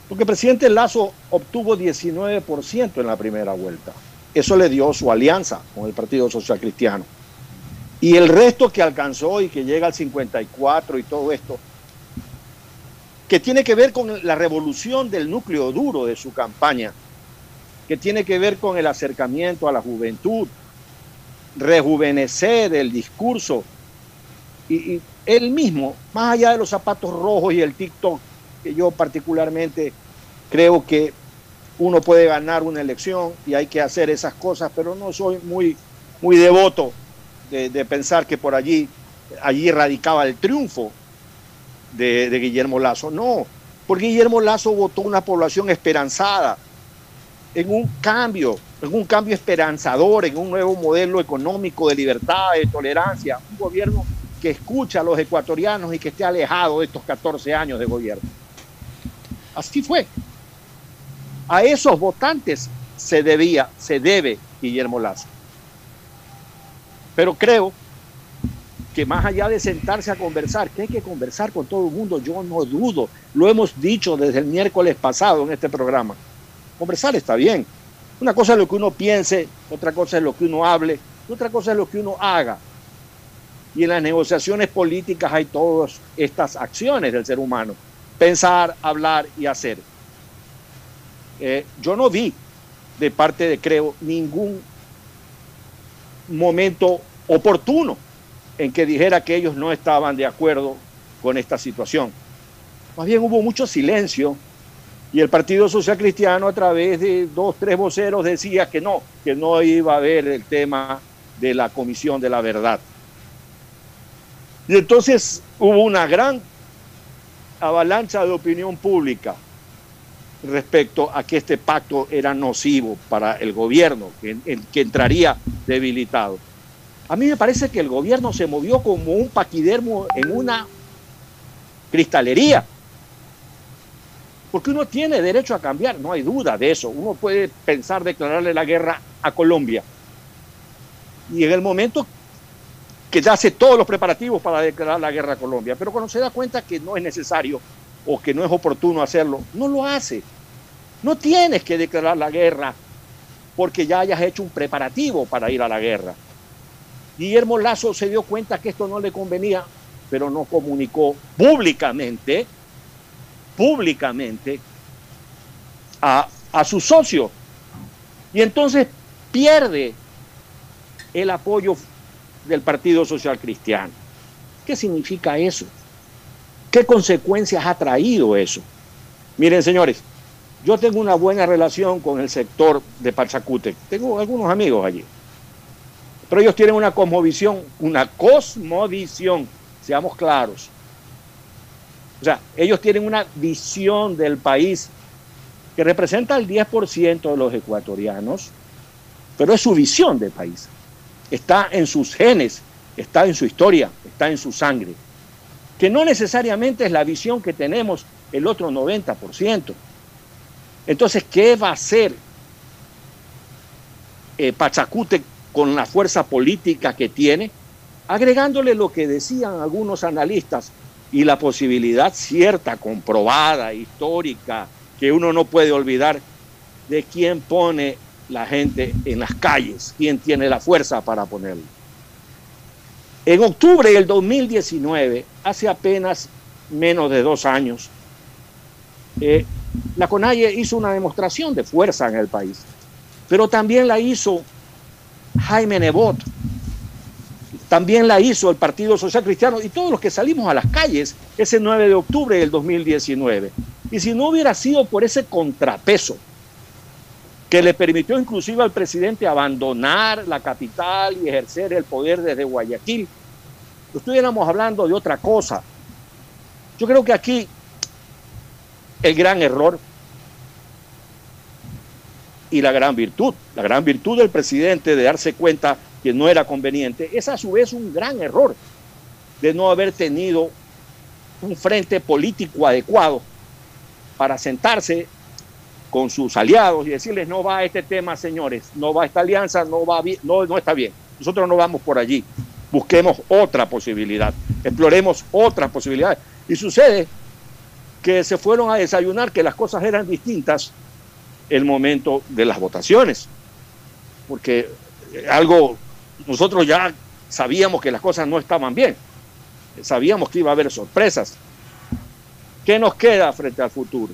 Speaker 8: porque el presidente Lazo obtuvo 19% en la primera vuelta. Eso le dio su alianza con el Partido Social Cristiano. Y el resto que alcanzó y que llega al 54 y todo esto, que tiene que ver con la revolución del núcleo duro de su campaña, que tiene que ver con el acercamiento a la juventud, rejuvenecer el discurso. Y, él mismo, más allá de los zapatos rojos y el TikTok, que yo particularmente creo que uno puede ganar una elección y hay que hacer esas cosas, pero no soy muy, muy devoto de, de pensar que por allí, allí radicaba el triunfo de, de Guillermo Lazo. No, porque Guillermo Lazo votó una población esperanzada en un cambio, en un cambio esperanzador, en un nuevo modelo económico de libertad, de tolerancia, un gobierno que escucha a los ecuatorianos y que esté alejado de estos 14 años de gobierno. Así fue. A esos votantes se debía, se debe Guillermo Lazo. Pero creo que más allá de sentarse a conversar, que hay que conversar con todo el mundo, yo no dudo, lo hemos dicho desde el miércoles pasado en este programa. Conversar está bien. Una cosa es lo que uno piense, otra cosa es lo que uno hable, otra cosa es lo que uno haga. Y en las negociaciones políticas hay todas estas acciones del ser humano. Pensar, hablar y hacer. Eh, yo no vi de parte de Creo ningún momento oportuno en que dijera que ellos no estaban de acuerdo con esta situación. Más bien hubo mucho silencio y el Partido Social Cristiano a través de dos, tres voceros decía que no, que no iba a haber el tema de la Comisión de la Verdad. Y entonces hubo una gran avalancha de opinión pública respecto a que este pacto era nocivo para el gobierno, que, que entraría debilitado. A mí me parece que el gobierno se movió como un paquidermo en una cristalería. Porque uno tiene derecho a cambiar, no hay duda de eso. Uno puede pensar declararle la guerra a Colombia. Y en el momento que ya hace todos los preparativos para declarar la guerra a Colombia, pero cuando se da cuenta que no es necesario o que no es oportuno hacerlo, no lo hace. No tienes que declarar la guerra porque ya hayas hecho un preparativo para ir a la guerra. Guillermo Lazo se dio cuenta que esto no le convenía, pero no comunicó públicamente, públicamente, a, a su socio. Y entonces pierde el apoyo del Partido Social Cristiano. ¿Qué significa eso? ¿Qué consecuencias ha traído eso? Miren, señores, yo tengo una buena relación con el sector de Pachacute. Tengo algunos amigos allí. Pero ellos tienen una cosmovisión, una cosmovisión, seamos claros. O sea, ellos tienen una visión del país que representa el 10% de los ecuatorianos, pero es su visión del país. Está en sus genes, está en su historia, está en su sangre. Que no necesariamente es la visión que tenemos el otro 90%. Entonces, ¿qué va a hacer eh, Pachacute con la fuerza política que tiene, agregándole lo que decían algunos analistas y la posibilidad cierta, comprobada, histórica, que uno no puede olvidar, de quién pone la gente en las calles, quién tiene la fuerza para ponerlo. En octubre del 2019, hace apenas menos de dos años, eh, la CONAIE hizo una demostración de fuerza en el país, pero también la hizo Jaime Nebot. También la hizo el Partido Social Cristiano y todos los que salimos a las calles ese 9 de octubre del 2019. Y si no hubiera sido por ese contrapeso que le permitió inclusive al presidente abandonar la capital y ejercer el poder desde Guayaquil, estuviéramos hablando de otra cosa. Yo creo que aquí el gran error y la gran virtud. La gran virtud del presidente de darse cuenta que no era conveniente es a su vez un gran error de no haber tenido un frente político adecuado para sentarse con sus aliados y decirles no va este tema, señores, no va esta alianza, no va no, no está bien. Nosotros no vamos por allí. Busquemos otra posibilidad, exploremos otras posibilidades. Y sucede que se fueron a desayunar, que las cosas eran distintas el momento de las votaciones. Porque algo, nosotros ya sabíamos que las cosas no estaban bien. Sabíamos que iba a haber sorpresas. ¿Qué nos queda frente al futuro?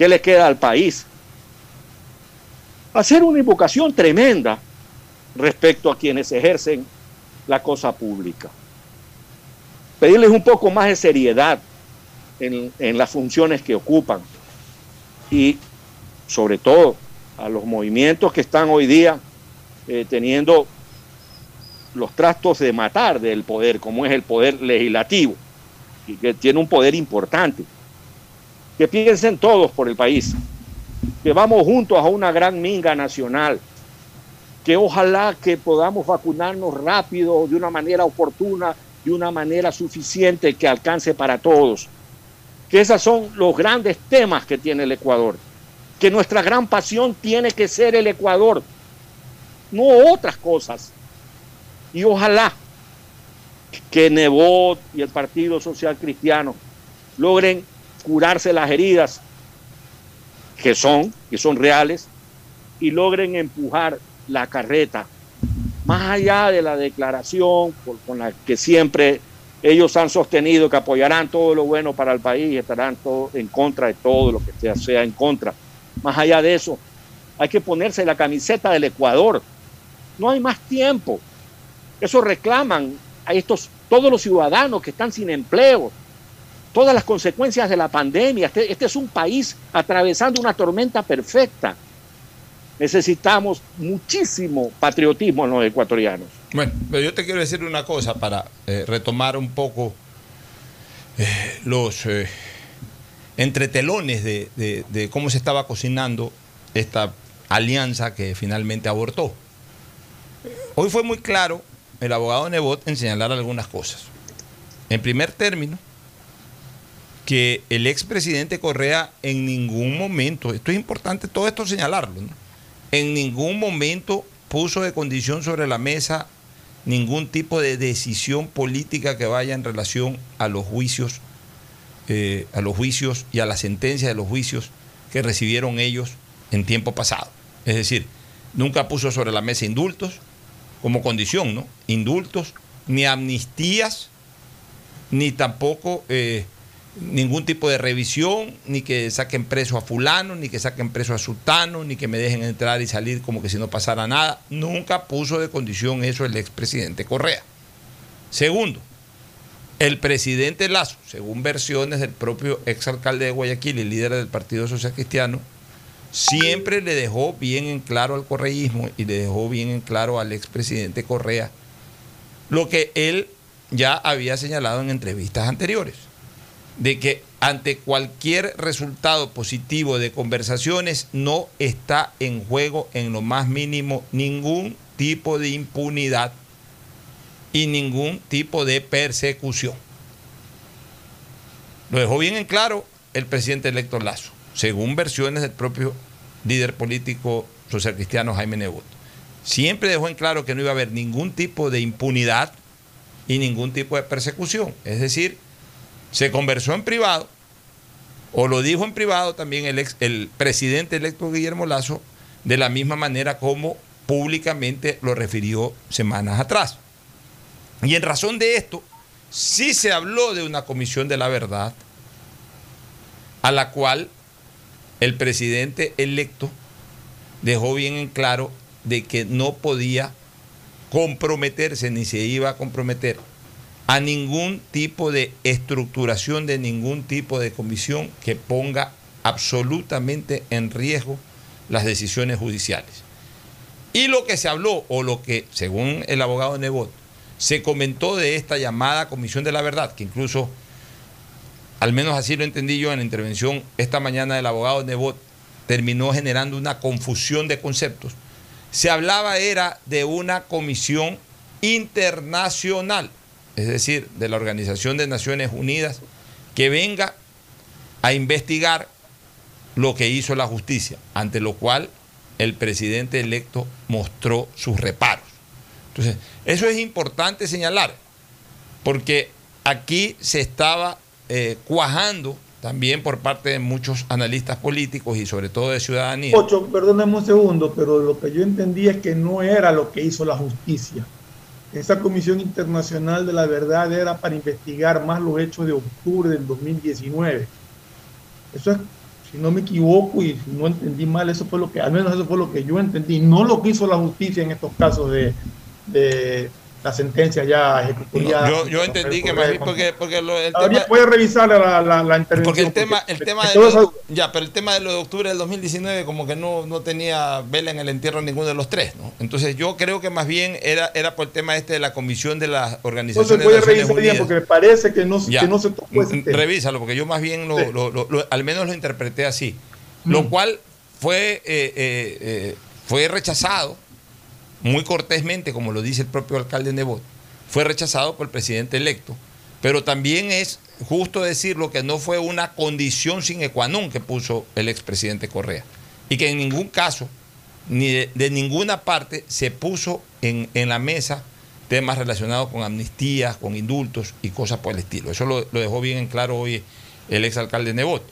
Speaker 8: ¿Qué le queda al país? Hacer una invocación tremenda respecto a quienes ejercen la cosa pública. Pedirles un poco más de seriedad en, en las funciones que ocupan y sobre todo a los movimientos que están hoy día eh, teniendo los trastos de matar del poder, como es el poder legislativo, y que tiene un poder importante. Que piensen todos por el país, que vamos juntos a una gran minga nacional, que ojalá que podamos vacunarnos rápido, de una manera oportuna, de una manera suficiente que alcance para todos. Que esos son los grandes temas que tiene el Ecuador que nuestra gran pasión tiene que ser el Ecuador, no otras cosas. Y ojalá que Nebot y el Partido Social Cristiano logren curarse las heridas que son, que son reales, y logren empujar la carreta más allá de la declaración con la que siempre ellos han sostenido que apoyarán todo lo bueno para el país, estarán todo en contra de todo lo que sea, sea en contra. Más allá de eso, hay que ponerse la camiseta del Ecuador. No hay más tiempo. Eso reclaman a estos todos los ciudadanos que están sin empleo, todas las consecuencias de la pandemia. Este, este es un país atravesando una tormenta perfecta. Necesitamos muchísimo patriotismo en los ecuatorianos.
Speaker 4: Bueno, pero yo te quiero decir una cosa para eh, retomar un poco eh, los eh, entretelones de, de, de cómo se estaba cocinando esta alianza que finalmente abortó. Hoy fue muy claro el abogado Nebot en señalar algunas cosas. En primer término, que el expresidente Correa en ningún momento, esto es importante todo esto señalarlo, ¿no? en ningún momento puso de condición sobre la mesa ningún tipo de decisión política que vaya en relación a los juicios, eh, a los juicios y a la sentencia de los juicios que recibieron ellos en tiempo pasado. Es decir, nunca puso sobre la mesa indultos como condición, ¿no? Indultos, ni amnistías, ni tampoco eh, ningún tipo de revisión, ni que saquen preso a fulano, ni que saquen preso a sultano, ni que me dejen entrar y salir como que si no pasara nada. Nunca puso de condición eso el expresidente Correa. Segundo, el presidente Lazo, según versiones del propio exalcalde de Guayaquil y líder del Partido Social Cristiano, siempre le dejó bien en claro al correísmo y le dejó bien en claro al expresidente Correa lo que él ya había señalado en entrevistas anteriores de que ante cualquier resultado positivo de conversaciones no está en juego en lo más mínimo ningún tipo de impunidad y ningún tipo de persecución. Lo dejó bien en claro el presidente electo Lazo, según versiones del propio líder político social cristiano Jaime Nebot. Siempre dejó en claro que no iba a haber ningún tipo de impunidad y ningún tipo de persecución. Es decir, se conversó en privado, o lo dijo en privado también el, ex, el presidente electo Guillermo Lazo, de la misma manera como públicamente lo refirió semanas atrás. Y en razón de esto, sí se habló de una comisión de la verdad, a la cual el presidente electo dejó bien en claro de que no podía comprometerse ni se iba a comprometer a ningún tipo de estructuración de ningún tipo de comisión que ponga absolutamente en riesgo las decisiones judiciales. Y lo que se habló, o lo que, según el abogado Nebot, se comentó de esta llamada Comisión de la Verdad, que incluso, al menos así lo entendí yo en la intervención esta mañana del abogado Nebot, terminó generando una confusión de conceptos. Se hablaba era de una comisión internacional es decir, de la Organización de Naciones Unidas, que venga a investigar lo que hizo la justicia, ante lo cual el presidente electo mostró sus reparos. Entonces, eso es importante señalar, porque aquí se estaba eh, cuajando también por parte de muchos analistas políticos y sobre todo de ciudadanía.
Speaker 7: Ocho, perdóname un segundo, pero lo que yo entendí es que no era lo que hizo la justicia. Esa Comisión Internacional de la Verdad era para investigar más los hechos de octubre del 2019. Eso es, si no me equivoco y si no entendí mal, eso fue lo que, al menos eso fue lo que yo entendí, no lo que hizo la justicia en estos casos de, de la sentencia ya ejecutoriada.
Speaker 4: No, yo, yo, entendí que más porque, porque lo, el
Speaker 7: tema, puede revisar la, la, la, intervención.
Speaker 4: Porque el tema, el tema de lo, ya, pero el tema de lo de octubre del 2019 como que no, no tenía vela en el entierro ninguno de los tres, ¿no? Entonces yo creo que más bien era, era por el tema este de la comisión de las organizaciones
Speaker 7: Entonces a revisar bien porque me parece que no, que no se tocó ese tema.
Speaker 4: Revísalo, porque yo más bien lo, sí. lo, lo, al menos lo interpreté así. Mm. Lo cual fue, eh, eh, eh, fue rechazado muy cortésmente, como lo dice el propio alcalde Nebot, fue rechazado por el presidente electo. Pero también es justo decirlo que no fue una condición sin ecuanón que puso el expresidente Correa. Y que en ningún caso, ni de, ninguna parte, se puso en, en, la mesa temas relacionados con amnistías, con indultos y cosas por el estilo. Eso lo, lo dejó bien en claro hoy el exalcalde Nebot.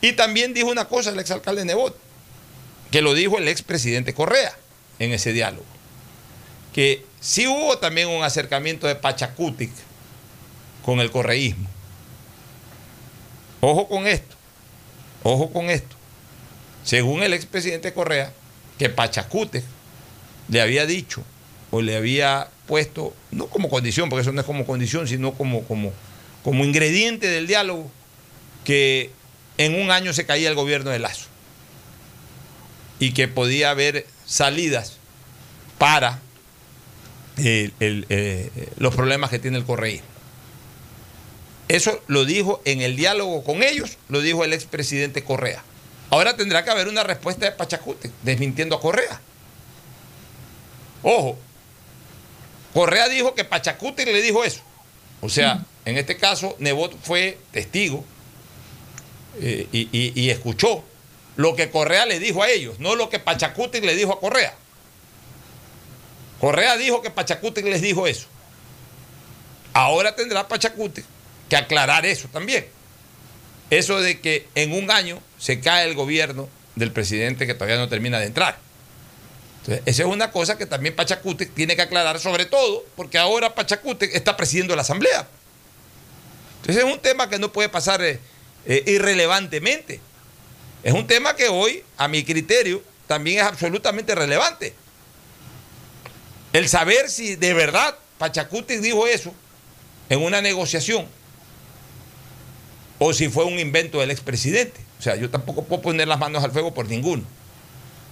Speaker 4: Y también dijo una cosa el exalcalde Nebot, que lo dijo el expresidente Correa en ese diálogo, que sí hubo también un acercamiento de Pachacutic con el correísmo. Ojo con esto, ojo con esto. Según el expresidente Correa, que Pachacútec le había dicho o le había puesto, no como condición, porque eso no es como condición, sino como, como, como ingrediente del diálogo, que en un año se caía el gobierno de Lazo y que podía haber salidas para el, el, eh, los problemas que tiene el correísmo. Eso lo dijo en el diálogo con ellos, lo dijo el expresidente Correa. Ahora tendrá que haber una respuesta de Pachacute, desmintiendo a Correa. Ojo, Correa dijo que Pachacute le dijo eso. O sea, en este caso, Nebot fue testigo eh, y, y- y escuchó lo que Correa le dijo a ellos, no lo que Pachacuti le dijo a Correa. Correa dijo que Pachacuti les dijo eso. Ahora tendrá Pachacuti que aclarar eso también. Eso de que en un año se cae el gobierno del presidente que todavía no termina de entrar. Entonces, esa es una cosa que también Pachacuti tiene que aclarar, sobre todo porque ahora Pachacuti está presidiendo la asamblea. Entonces es un tema que no puede pasar eh, eh, irrelevantemente. Es un tema que hoy, a mi criterio, también es absolutamente relevante. El saber si de verdad Pachacuti dijo eso en una negociación o si fue un invento del expresidente. O sea, yo tampoco puedo poner las manos al fuego por ninguno.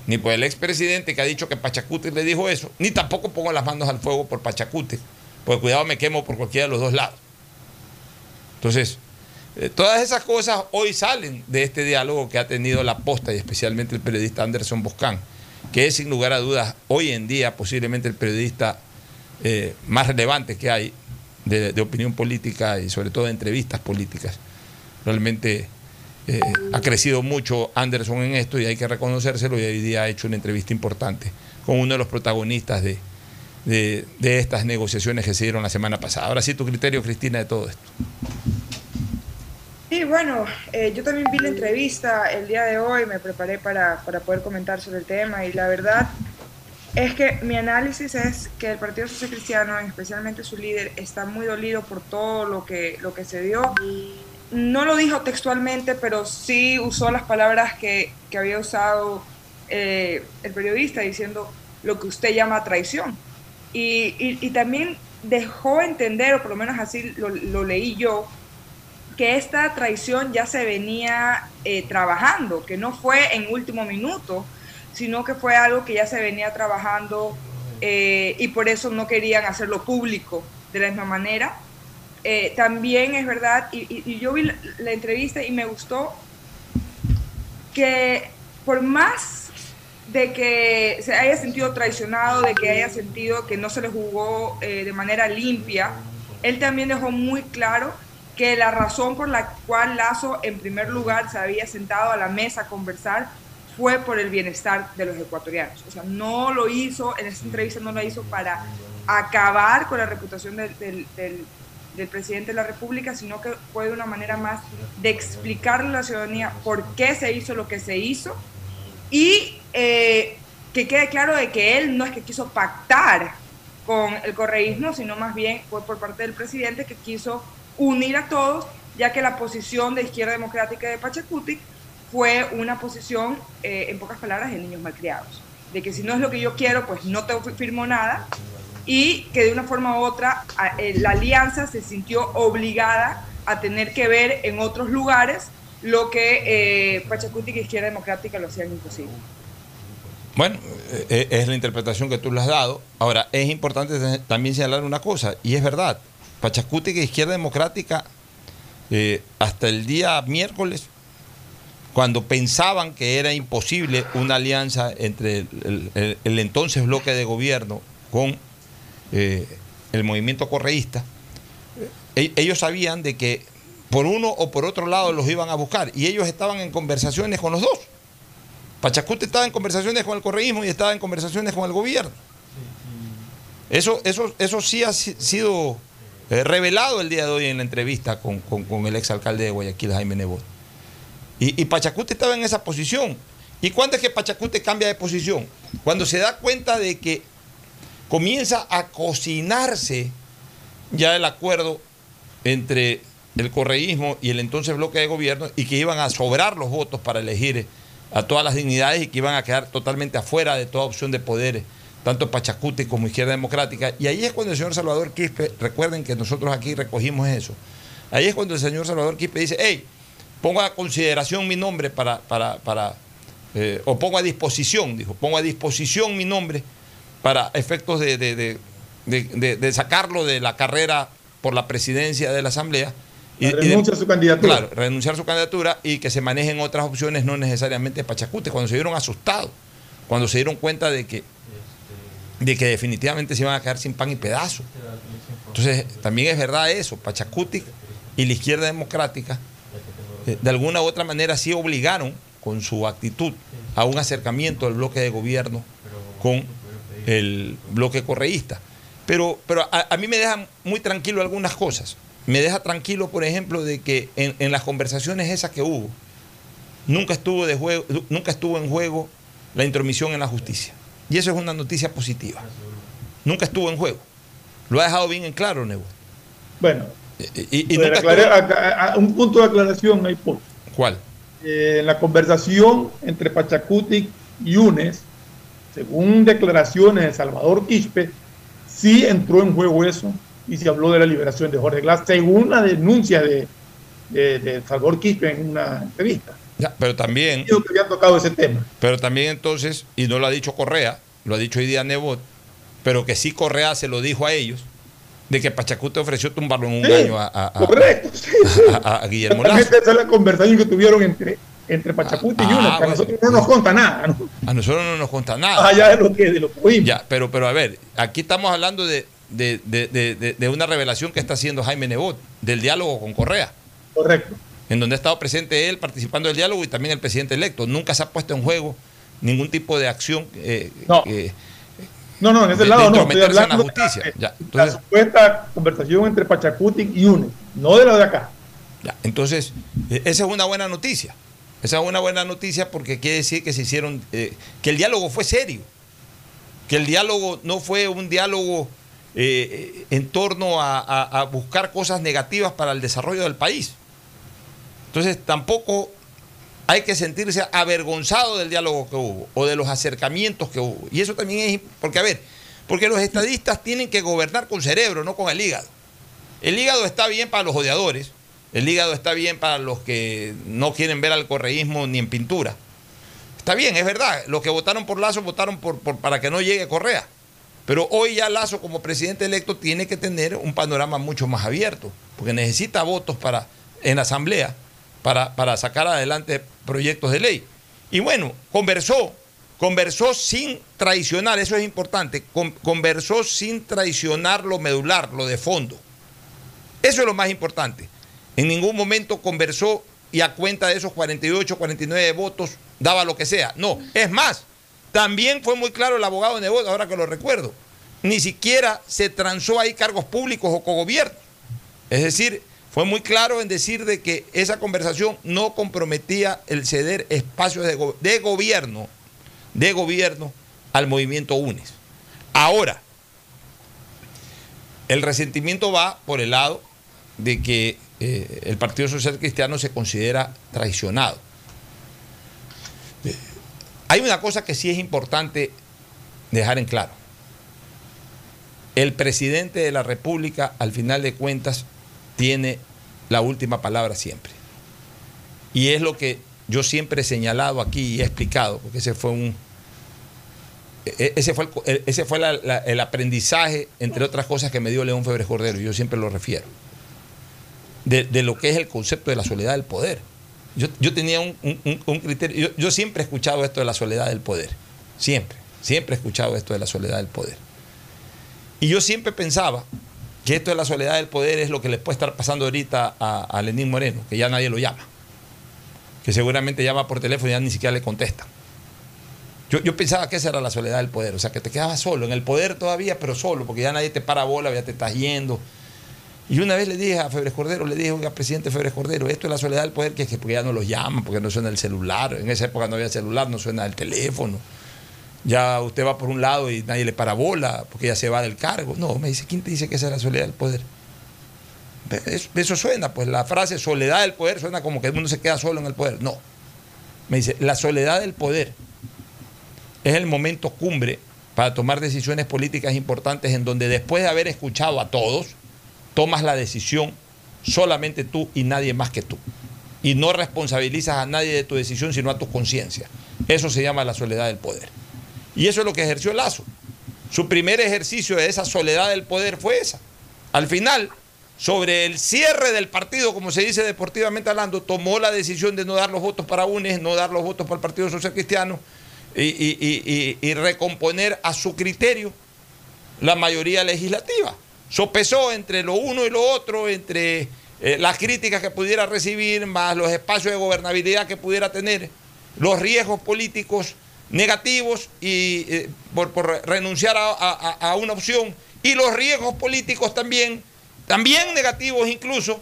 Speaker 4: Ni por el expresidente que ha dicho que Pachacuti le dijo eso, ni tampoco pongo las manos al fuego por Pachacuti, porque cuidado me quemo por cualquiera de los dos lados. Entonces, eh, todas esas cosas hoy salen de este diálogo que ha tenido la posta y especialmente el periodista Anderson Boscán, que es sin lugar a dudas hoy en día posiblemente el periodista eh, más relevante que hay de, opinión política y sobre todo de entrevistas políticas. Realmente eh, ha crecido mucho Anderson en esto y hay que reconocérselo y hoy día ha hecho una entrevista importante con uno de los protagonistas de, de estas negociaciones que se dieron la semana pasada. Ahora sí, tu criterio, Cristina, de todo esto.
Speaker 9: Sí, bueno, eh, yo también vi la entrevista el día de hoy, me preparé para, para poder comentar sobre el tema y la verdad es que mi análisis es que el Partido Social Cristiano, especialmente su líder, está muy dolido por todo lo que, lo que se dio. No lo dijo textualmente, pero sí usó las palabras que, que había usado eh, el periodista diciendo lo que usted llama traición. Y, y- también dejó entender, o por lo menos así lo leí yo, que esta traición ya se venía eh, trabajando, que no fue en último minuto, sino que fue algo que ya se venía trabajando eh, y por eso no querían hacerlo público de la misma manera. Eh, también es verdad, y, yo vi la, entrevista y me gustó que por más de que se haya sentido traicionado, de que haya sentido que no se le jugó de manera limpia, él también dejó muy claro que la razón por la cual Lazo en primer lugar se había sentado a la mesa a conversar fue por el bienestar de los ecuatorianos. O sea, no lo hizo, en esta entrevista no lo hizo para acabar con la reputación del, del- del- del presidente de la República, sino que fue de una manera más de explicarle a la ciudadanía por qué se hizo lo que se hizo y eh, que quede claro de que él no es que quiso pactar con el correísmo, sino más bien fue por parte del presidente que quiso unir a todos, ya que la posición de izquierda democrática de Pachacutic fue una posición, eh, en pocas palabras, de niños malcriados. De que si no es lo que yo quiero, pues no te firmo nada. Y que de una forma u otra eh, la alianza se sintió obligada a tener que ver en otros lugares lo que eh, y Izquierda Democrática lo hacían imposible.
Speaker 4: Bueno, eh, es la interpretación que tú le has dado. Ahora, es importante te- también señalar una cosa, y es verdad, Pachacuti y Izquierda Democrática, eh, hasta el día miércoles, cuando pensaban que era imposible una alianza entre el, el- el- el entonces bloque de gobierno con eh, el movimiento correísta, e- ellos sabían de que por uno o por otro lado los iban a buscar, y ellos estaban en conversaciones con los dos. Pachacuti estaba en conversaciones con el correísmo y estaba en conversaciones con el gobierno. Eso, eso, eso sí ha si- sido eh, revelado el día de hoy en la entrevista con, el exalcalde de Guayaquil, Jaime Nebot. Y, y Pachacute estaba en esa posición. ¿Y cuándo es que Pachacute cambia de posición? Cuando se da cuenta de que comienza a cocinarse ya el acuerdo entre el correísmo y el entonces bloque de gobierno y que iban a sobrar los votos para elegir a todas las dignidades y que iban a quedar totalmente afuera de toda opción de poder, tanto Pachacute como Izquierda Democrática. Y ahí es cuando el señor Salvador Quispe, recuerden que nosotros aquí recogimos eso, ahí es cuando el señor Salvador Quispe dice, hey, pongo a consideración mi nombre para, para, para eh, o pongo a disposición, dijo, pongo a disposición mi nombre para efectos de, de- de- de- sacarlo de la carrera por la presidencia de la Asamblea. y-
Speaker 7: Renuncia a su candidatura.
Speaker 4: Claro, renunciar a su candidatura y que se manejen otras opciones, no necesariamente Pachacute, cuando se vieron asustados, cuando se dieron cuenta de que, de que definitivamente se iban a quedar sin pan y pedazo. Entonces, también es verdad eso, Pachacuti y la izquierda democrática, eh, de alguna u otra manera sí obligaron con su actitud a un acercamiento del bloque de gobierno con el bloque correísta. Pero, pero a, mí me dejan muy tranquilo algunas cosas. Me deja tranquilo, por ejemplo, de que en, en las conversaciones esas que hubo, nunca estuvo, de juego, nunca estuvo en juego la intromisión en la justicia. Y eso es una noticia positiva. Nunca estuvo en juego. Lo ha dejado bien en claro, Nebo.
Speaker 7: Bueno,
Speaker 4: Y, y nunca estuvo-
Speaker 7: acá- a- un punto de aclaración ahí, por
Speaker 4: ¿Cuál?
Speaker 7: Eh, en la conversación entre Pachacuti y Yunes, según declaraciones de Salvador Quispe, sí entró en juego eso y se habló de la liberación de Jorge Glass, según la denuncia de, de- de Salvador Quispe en una entrevista.
Speaker 4: Ya, pero también,
Speaker 7: Dijo que había tocado ese tema.
Speaker 4: pero también entonces, y no lo ha dicho Correa, lo ha dicho hoy día Nebot, pero que sí Correa se lo dijo a ellos, de que Pachacute ofreció tumbarlo en un
Speaker 7: Sí,
Speaker 4: año a, a- a-
Speaker 7: correcto, sí, sí.
Speaker 4: a- Guillermo Lazo.
Speaker 7: Esa es la conversación que tuvieron entre, entre Pachacuti y
Speaker 4: Ah,
Speaker 7: Yunes, que a nosotros no nos conta nada, ¿no?
Speaker 4: A nosotros no nos consta nada.
Speaker 7: Allá de lo que, de lo que oímos.
Speaker 4: Ya, pero, pero a ver, aquí estamos hablando de- de- de- de una revelación que está haciendo Jaime Nebot, del diálogo con Correa.
Speaker 7: Correcto.
Speaker 4: En donde ha estado presente él participando del diálogo y también el presidente electo. Nunca se ha puesto en juego ningún tipo de acción eh,
Speaker 7: No.
Speaker 4: eh,
Speaker 7: No, no, en ese
Speaker 4: de-
Speaker 7: lado
Speaker 4: de
Speaker 7: no. Estoy
Speaker 4: la
Speaker 7: de
Speaker 4: justicia.
Speaker 7: la- supuesta conversación entre Pachacuti y Yunes, no de la de acá.
Speaker 4: Ya, entonces, eh, esa es una buena noticia. Esa es una buena noticia porque quiere decir que se hicieron, eh, que el diálogo fue serio, que el diálogo no fue un diálogo eh, en torno a, a- a buscar cosas negativas para el desarrollo del país. Entonces, tampoco hay que sentirse avergonzado del diálogo que hubo o de los acercamientos que hubo. Y eso también es, porque a ver, porque los estadistas tienen que gobernar con cerebro, no con el hígado. El hígado está bien para los odiadores, el hígado está bien para los que no quieren ver al correísmo ni en pintura. Está bien, es verdad, los que votaron por Lazo votaron por, para que no llegue Correa. Pero hoy ya Lazo como presidente electo tiene que tener un panorama mucho más abierto, porque necesita votos para, en la Asamblea para, para sacar adelante proyectos de ley. Y bueno, conversó, conversó sin traicionar, eso es importante, con- conversó sin traicionar lo medular, lo de fondo. Eso es lo más importante. En ningún momento conversó y a cuenta de esos 48, 49 votos daba lo que sea. No, es más, también fue muy claro el abogado de Nebot, ahora que lo recuerdo. Ni siquiera se transó ahí cargos públicos o cogobierno. Es decir, fue muy claro en decir de que esa conversación no comprometía el ceder espacios de, go- de gobierno, de gobierno al movimiento UNES. Ahora, el resentimiento va por el lado de que eh, el Partido Social Cristiano se considera traicionado. Hay una cosa que sí es importante dejar en claro. El presidente de la República, al final de cuentas, tiene la última palabra siempre. Y es lo que yo siempre he señalado aquí y he explicado, porque ese fue un, e- ese fue, el, el- ese fue el aprendizaje, entre otras cosas, que me dio León Febres Cordero, yo siempre lo refiero, de, lo que es el concepto de la soledad del poder. Yo, yo tenía un criterio, yo, yo siempre he escuchado esto de la soledad del poder, siempre, siempre he escuchado esto de la soledad del poder. Y yo siempre pensaba que esto de la soledad del poder es lo que le puede estar pasando ahorita a, a Lenín Moreno, que ya nadie lo llama, que seguramente llama por teléfono y ya ni siquiera le contestan. Yo, yo pensaba que esa era la soledad del poder, o sea, que te quedabas solo, en el poder todavía, pero solo, porque ya nadie te para bola, ya te estás yendo. Y una vez le dije a Febres Cordero, le dije, oiga, presidente Febres Cordero, esto es la soledad del poder, que es que porque ya no los llaman, porque no suena el celular. En esa época no había celular, no suena el teléfono. Ya usted va por un lado y nadie le para bola, porque ya se va del cargo. No, me dice, ¿quién te dice que esa es la soledad del poder? Eso, suena, pues la frase soledad del poder suena como que uno se queda solo en el poder. No. Me dice, la soledad del poder es el momento cumbre para tomar decisiones políticas importantes en donde después de haber escuchado a todos, tomas la decisión solamente tú y nadie más que tú. Y no responsabilizas a nadie de tu decisión, sino a tu conciencia. Eso se llama la soledad del poder. Y eso es lo que ejerció Lazo. Su primer ejercicio de esa soledad del poder fue esa. Al final, sobre el cierre del partido, como se dice deportivamente hablando, tomó la decisión de no dar los votos para UNES, no dar los votos para el Partido Social Cristiano y recomponer a su criterio la mayoría legislativa. Sopesó entre lo uno y lo otro, entre eh, las críticas que pudiera recibir, más los espacios de gobernabilidad que pudiera tener, los riesgos políticos negativos y eh, por, por renunciar a, a- una opción y los riesgos políticos también, también negativos incluso,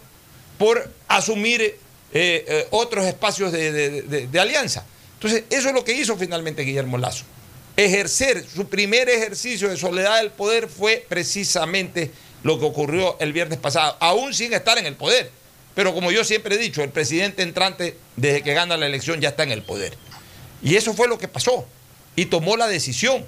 Speaker 4: por asumir eh, eh, otros espacios de, de- de- de alianza. Entonces, eso es lo que hizo finalmente Guillermo Lazo. Ejercer, su primer ejercicio de soledad del poder fue precisamente lo que ocurrió el viernes pasado, aún sin estar en el poder. Pero como yo siempre he dicho, el presidente entrante, desde que gana la elección, ya está en el poder. Y eso fue lo que pasó. Y tomó la decisión.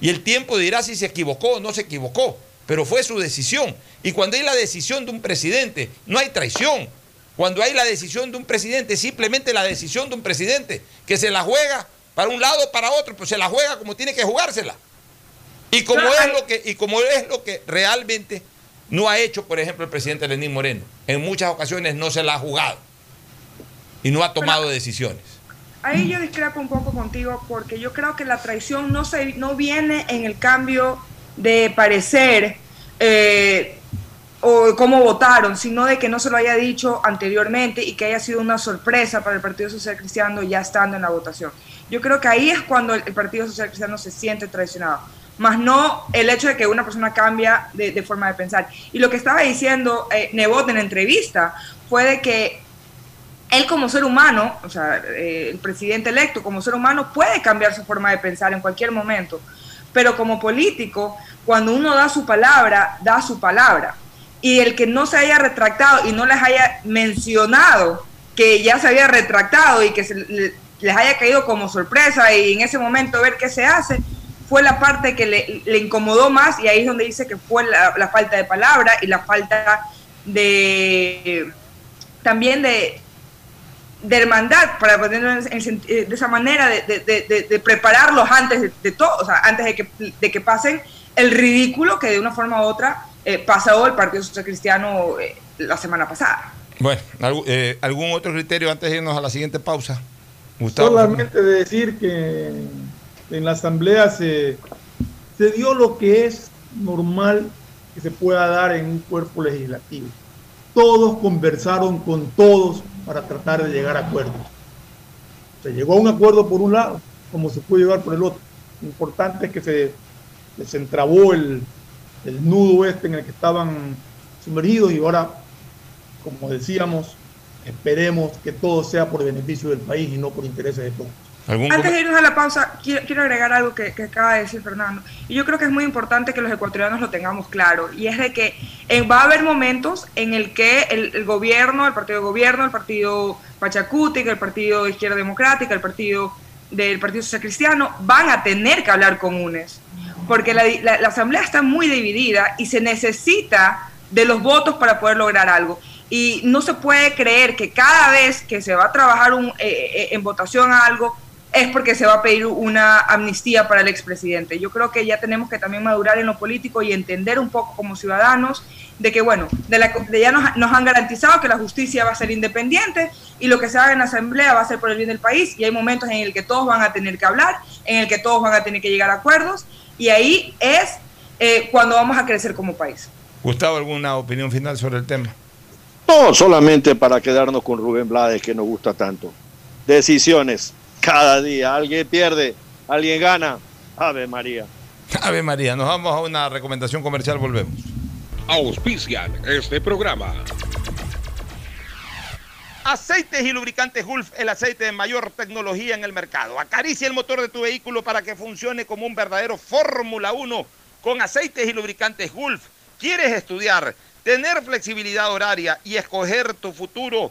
Speaker 4: Y el tiempo dirá si se equivocó o no se equivocó. Pero fue su decisión. Y cuando hay la decisión de un presidente, no hay traición. Cuando hay la decisión de un presidente, es simplemente la decisión de un presidente, que se la juega para un lado o para otro, pues se la juega como tiene que jugársela. Y como es lo que, y como es lo que realmente no ha hecho, por ejemplo, el presidente Lenín Moreno. En muchas ocasiones no se la ha jugado. Y no ha tomado decisiones.
Speaker 9: Ahí yo discrepo un poco contigo porque yo creo que la traición no, se, no viene en el cambio de parecer eh, o cómo votaron, sino de que no se lo haya dicho anteriormente y que haya sido una sorpresa para el Partido Social Cristiano ya estando en la votación. Yo creo que ahí es cuando el, Partido Social Cristiano se siente traicionado, más no el hecho de que una persona cambia de, forma de pensar. Y lo que estaba diciendo eh, en la entrevista fue de que él como ser humano, o sea, eh, el presidente electo como ser humano puede cambiar su forma de pensar en cualquier momento, pero como político, cuando uno da su palabra, da su palabra. Y el que no se haya retractado y no les haya mencionado que ya se había retractado y que se le- les haya caído como sorpresa y en ese momento ver qué se hace, fue la parte que le, le incomodó más y ahí es donde dice que fue la, la falta de palabra y la falta de también de, de hermandad, para ponerlo en- eh, de esa manera, de, de- de- de- de prepararlos antes de, de todo, o sea, antes de que, de que pasen el ridículo que de una forma u otra eh, pasó el Partido Social Cristiano eh, la semana pasada.
Speaker 4: Bueno, ¿algú- eh, ¿algún otro criterio antes de irnos a la siguiente pausa? Gustavo.
Speaker 7: Solamente de decir que en la asamblea se, se dio lo que es normal que se pueda dar en un cuerpo legislativo. Todos conversaron con todos para tratar de llegar a acuerdos. Se llegó a un acuerdo por un lado, como se puede llegar por el otro. Lo importante es que se desentrabó el, el nudo este en el que estaban sumergidos y ahora, como decíamos, esperemos que todo sea por beneficio del país y no por intereses de todos.
Speaker 4: ¿Algún
Speaker 9: Antes de irnos a la pausa, quiero, quiero agregar algo que, que acaba de decir Fernando. Y yo creo que es muy importante que los ecuatorianos lo tengamos claro. Y es de que eh, va a haber momentos en el que el, el gobierno, el partido de gobierno, el partido Pachacútica, el partido de Izquierda Democrática, el partido del Partido Social Cristiano, van a tener que hablar con UNES. Porque la, la- la asamblea está muy dividida y se necesita de los votos para poder lograr algo. Y no se puede creer que cada vez que se va a trabajar un- eh, eh, en votación a algo, es porque se va a pedir una amnistía para el expresidente. Yo creo que ya tenemos que también madurar en lo político y entender un poco como ciudadanos de que, bueno, de la, de ya nos, nos han garantizado que la justicia va a ser independiente y lo que se haga en la asamblea va a ser por el bien del país y hay momentos en el que todos van a tener que hablar, en el que todos van a tener que llegar a acuerdos y ahí es eh, cuando vamos a crecer como país.
Speaker 4: Gustavo, ¿alguna opinión final sobre el tema?
Speaker 8: No, solamente para quedarnos con Rubén Blades, que nos gusta tanto. Decisiones. Cada día alguien pierde alguien gana. Ave María.
Speaker 4: Ave María, nos vamos a una recomendación comercial, volvemos.
Speaker 2: Auspician este programa.
Speaker 4: Aceites y lubricantes Gulf, el aceite de mayor tecnología en el mercado. Acaricia el motor de tu vehículo para que funcione como un verdadero Fórmula 1 con aceites y lubricantes Gulf. ¿Quieres estudiar, tener flexibilidad horaria y escoger tu futuro?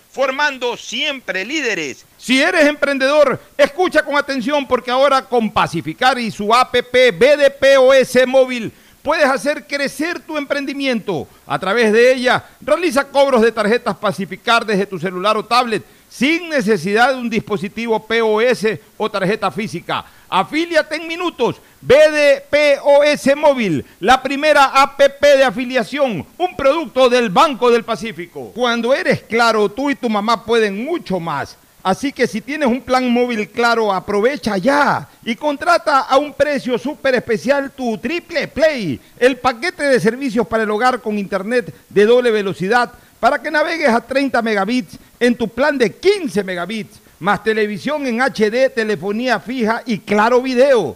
Speaker 4: formando siempre líderes.
Speaker 17: Si eres emprendedor, escucha con atención porque ahora con Pacificar y su APP BDPOS móvil puedes hacer crecer tu emprendimiento. A través de ella, realiza cobros de tarjetas Pacificar desde tu celular o tablet sin necesidad de un dispositivo POS o tarjeta física. Afíliate en minutos. BDPOS Móvil, la primera APP de afiliación, un producto del Banco del Pacífico. Cuando eres claro, tú y tu mamá pueden mucho más. Así que si tienes un plan móvil claro, aprovecha ya y contrata a un precio súper especial tu Triple Play, el paquete de servicios para el hogar con internet de doble velocidad para que navegues a 30 megabits en tu plan de 15 megabits, más televisión en HD, telefonía fija y claro video.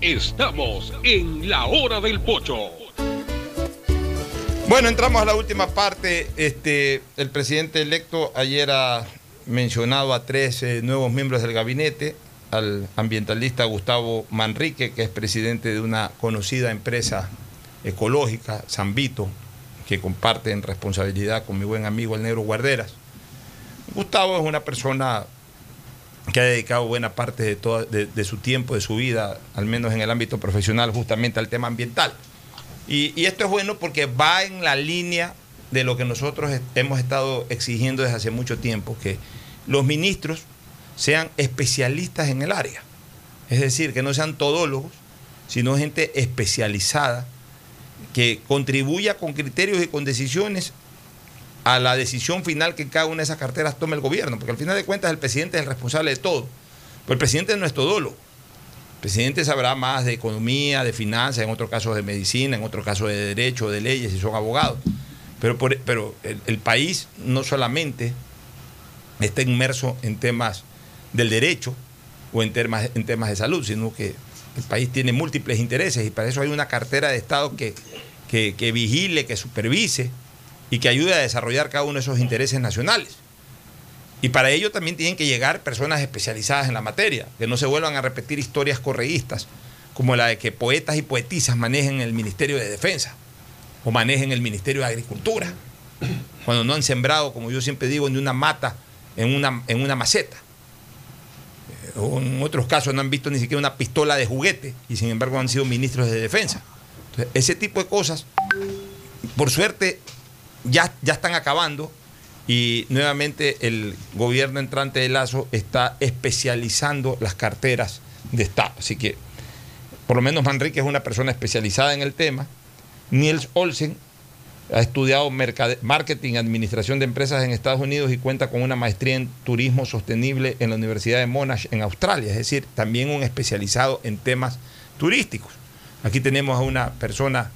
Speaker 2: Estamos en la hora del pocho.
Speaker 4: Bueno, entramos a la última parte. Este, el presidente electo ayer ha mencionado a tres eh, nuevos miembros del gabinete, al ambientalista Gustavo Manrique, que es presidente de una conocida empresa ecológica, Zambito, que comparte en responsabilidad con mi buen amigo el negro Guarderas. Gustavo es una persona que ha dedicado buena parte de, toda, de, de su tiempo, de su vida, al menos en el ámbito profesional, justamente al tema ambiental. Y, y, esto es bueno porque va en la línea de lo que nosotros hemos estado exigiendo desde hace mucho tiempo, que los ministros sean especialistas en el área. Es decir, que no sean todólogos, sino gente especializada que contribuya con criterios y con decisiones a la decisión final que cada una de esas carteras tome el gobierno, porque al final de cuentas el presidente es el responsable de todo. Pero el presidente no es todólogo. El presidente sabrá más de economía, de finanzas, en otros casos de medicina, en otros casos de derecho, de leyes, si son abogados. Pero, pero el, país no solamente está inmerso en temas del derecho o en temas, en temas de salud, sino que el país tiene múltiples intereses y para eso hay una cartera de Estado que, que vigile, que supervise y que ayude a desarrollar cada uno de esos intereses nacionales. Y para ello también tienen que llegar personas especializadas en la materia, que no se vuelvan a repetir historias correístas, como la de que poetas y poetisas manejen el Ministerio de Defensa o manejen el Ministerio de Agricultura, cuando no han sembrado, como yo siempre digo, ni una mata en una, en una maceta. O en otros casos no han visto ni siquiera una pistola de juguete y sin embargo han sido ministros de defensa. Entonces, ese tipo de cosas, por suerte, ya, ya están acabando y nuevamente el gobierno entrante de Lazo está especializando las carteras de Estado. Así que, por lo menos Manrique es una persona especializada en el tema. Niels Olsen ha estudiado marketing administración de empresas en Estados Unidos y cuenta con una maestría en turismo sostenible en la Universidad de Monash en Australia, es decir, también un especializado en temas turísticos. Aquí tenemos a una persona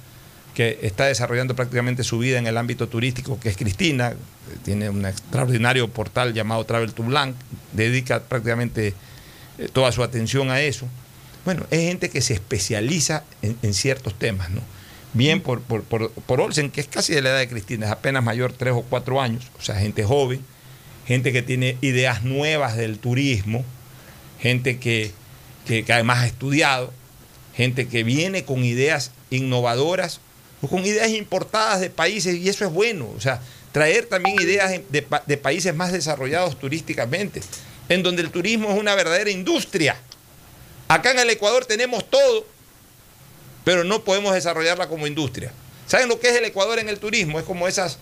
Speaker 4: que está desarrollando prácticamente su vida en el ámbito turístico, que es Cristina, tiene un extraordinario portal llamado Travel to Blanc, dedica prácticamente eh, toda su atención a eso. Bueno, es gente que se especializa en, ciertos temas, ¿no? bien por, por, Olsen, que es casi de la edad de Cristina, es apenas mayor, tres o cuatro años, o sea, gente joven, gente que tiene ideas nuevas del turismo, gente que, además ha estudiado, gente que viene con ideas innovadoras con ideas importadas de países, y eso es bueno, o sea, traer también ideas de, de países más desarrollados turísticamente, en donde el turismo es una verdadera industria. Acá en el Ecuador tenemos todo, pero no podemos desarrollarla como industria. ¿Saben lo que es el Ecuador en el turismo? Es como esas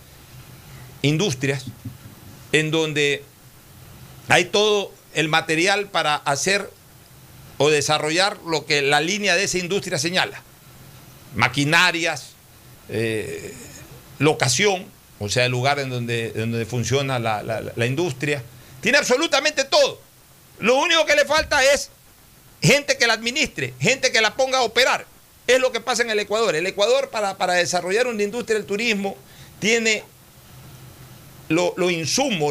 Speaker 4: industrias en donde hay todo el material para hacer o desarrollar lo que la línea de esa industria señala. Maquinarias, eh, locación, o sea, el lugar en donde, donde funciona la, la industria. Tiene absolutamente todo. Lo único que le falta es gente que la administre, gente que la ponga a operar. Es lo que pasa en el Ecuador. El Ecuador para, desarrollar una industria del turismo tiene lo, insumo,